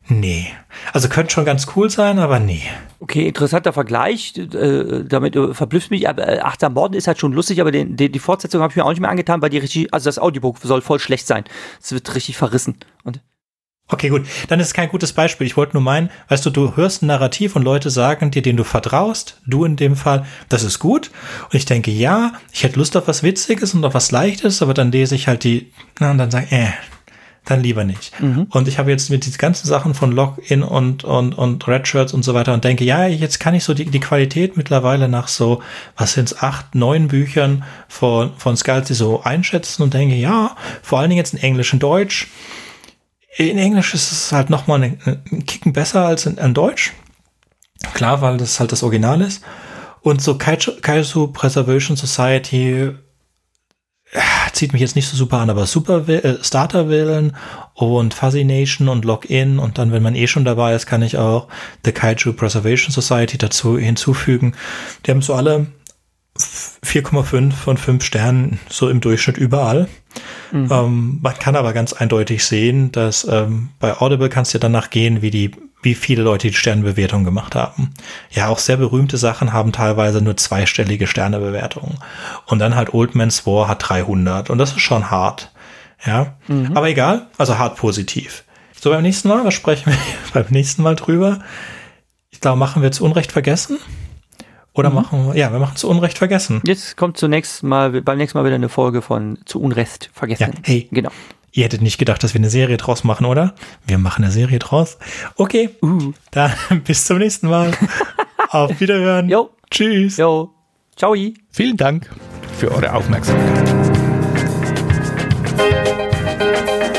nee. Also könnte schon ganz cool sein, aber nee. Okay, interessanter Vergleich. Äh, damit äh, verblüfft mich. Aber äh, Achtsam Morden ist halt schon lustig, aber den, den, die Fortsetzung habe ich mir auch nicht mehr angetan, weil die richtig, also das Audiobook soll voll schlecht sein. Es wird richtig verrissen. Und Okay, gut. Dann ist es kein gutes Beispiel. Ich wollte nur meinen, weißt du, du hörst ein Narrativ und Leute sagen dir, denen du vertraust, du in dem Fall, das ist gut. Und ich denke, ja, ich hätte Lust auf was Witziges und auf was Leichtes, aber dann lese ich halt die, na, und dann sage ich, äh, dann lieber nicht. Und ich habe jetzt mit diesen ganzen Sachen von Login und, und, und Red Shirts und so weiter und denke, ja, jetzt kann ich so die, die Qualität mittlerweile nach so, was sind's, acht, neun Büchern von, von Scalzi so einschätzen und denke, ja, vor allen Dingen jetzt in Englisch und Deutsch. In Englisch ist es halt nochmal ein, Kicken besser als in, in Deutsch. Klar, weil das halt das Original ist. Und so Kaiju, Preservation Society äh, zieht mich jetzt nicht so super an, aber Super äh, Starter Willen und Fuzzy Nation und Login und dann, wenn man eh schon dabei ist, kann ich auch The Kaiju Preservation Society dazu hinzufügen. Die haben so alle 4,5 von 5 Sternen so im Durchschnitt überall. Ähm, man kann aber ganz eindeutig sehen, dass ähm, bei Audible kannst du ja danach gehen, wie die wie viele Leute die Sternbewertung gemacht haben. Ja, auch sehr berühmte Sachen haben teilweise nur zweistellige Sternebewertungen. Und dann halt Old Man's War hat 300 und das ist schon hart. Ja, aber egal, also hart positiv. So, beim nächsten Mal, was sprechen wir (laughs) beim nächsten Mal drüber? Ich glaube, machen wir zu Unrecht vergessen? Oder machen wir, ja, wir machen zu Unrecht vergessen. Jetzt kommt zunächst mal, beim nächsten Mal wieder eine Folge von Zu Unrecht vergessen. Ja, hey. Genau. Ihr hättet nicht gedacht, dass wir eine Serie draus machen, oder? Wir machen eine Serie draus. Okay, dann (laughs) bis zum nächsten Mal. (laughs) Auf Wiederhören. Jo. Tschüss. Jo. Ciao. Vielen Dank für eure Aufmerksamkeit.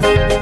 Música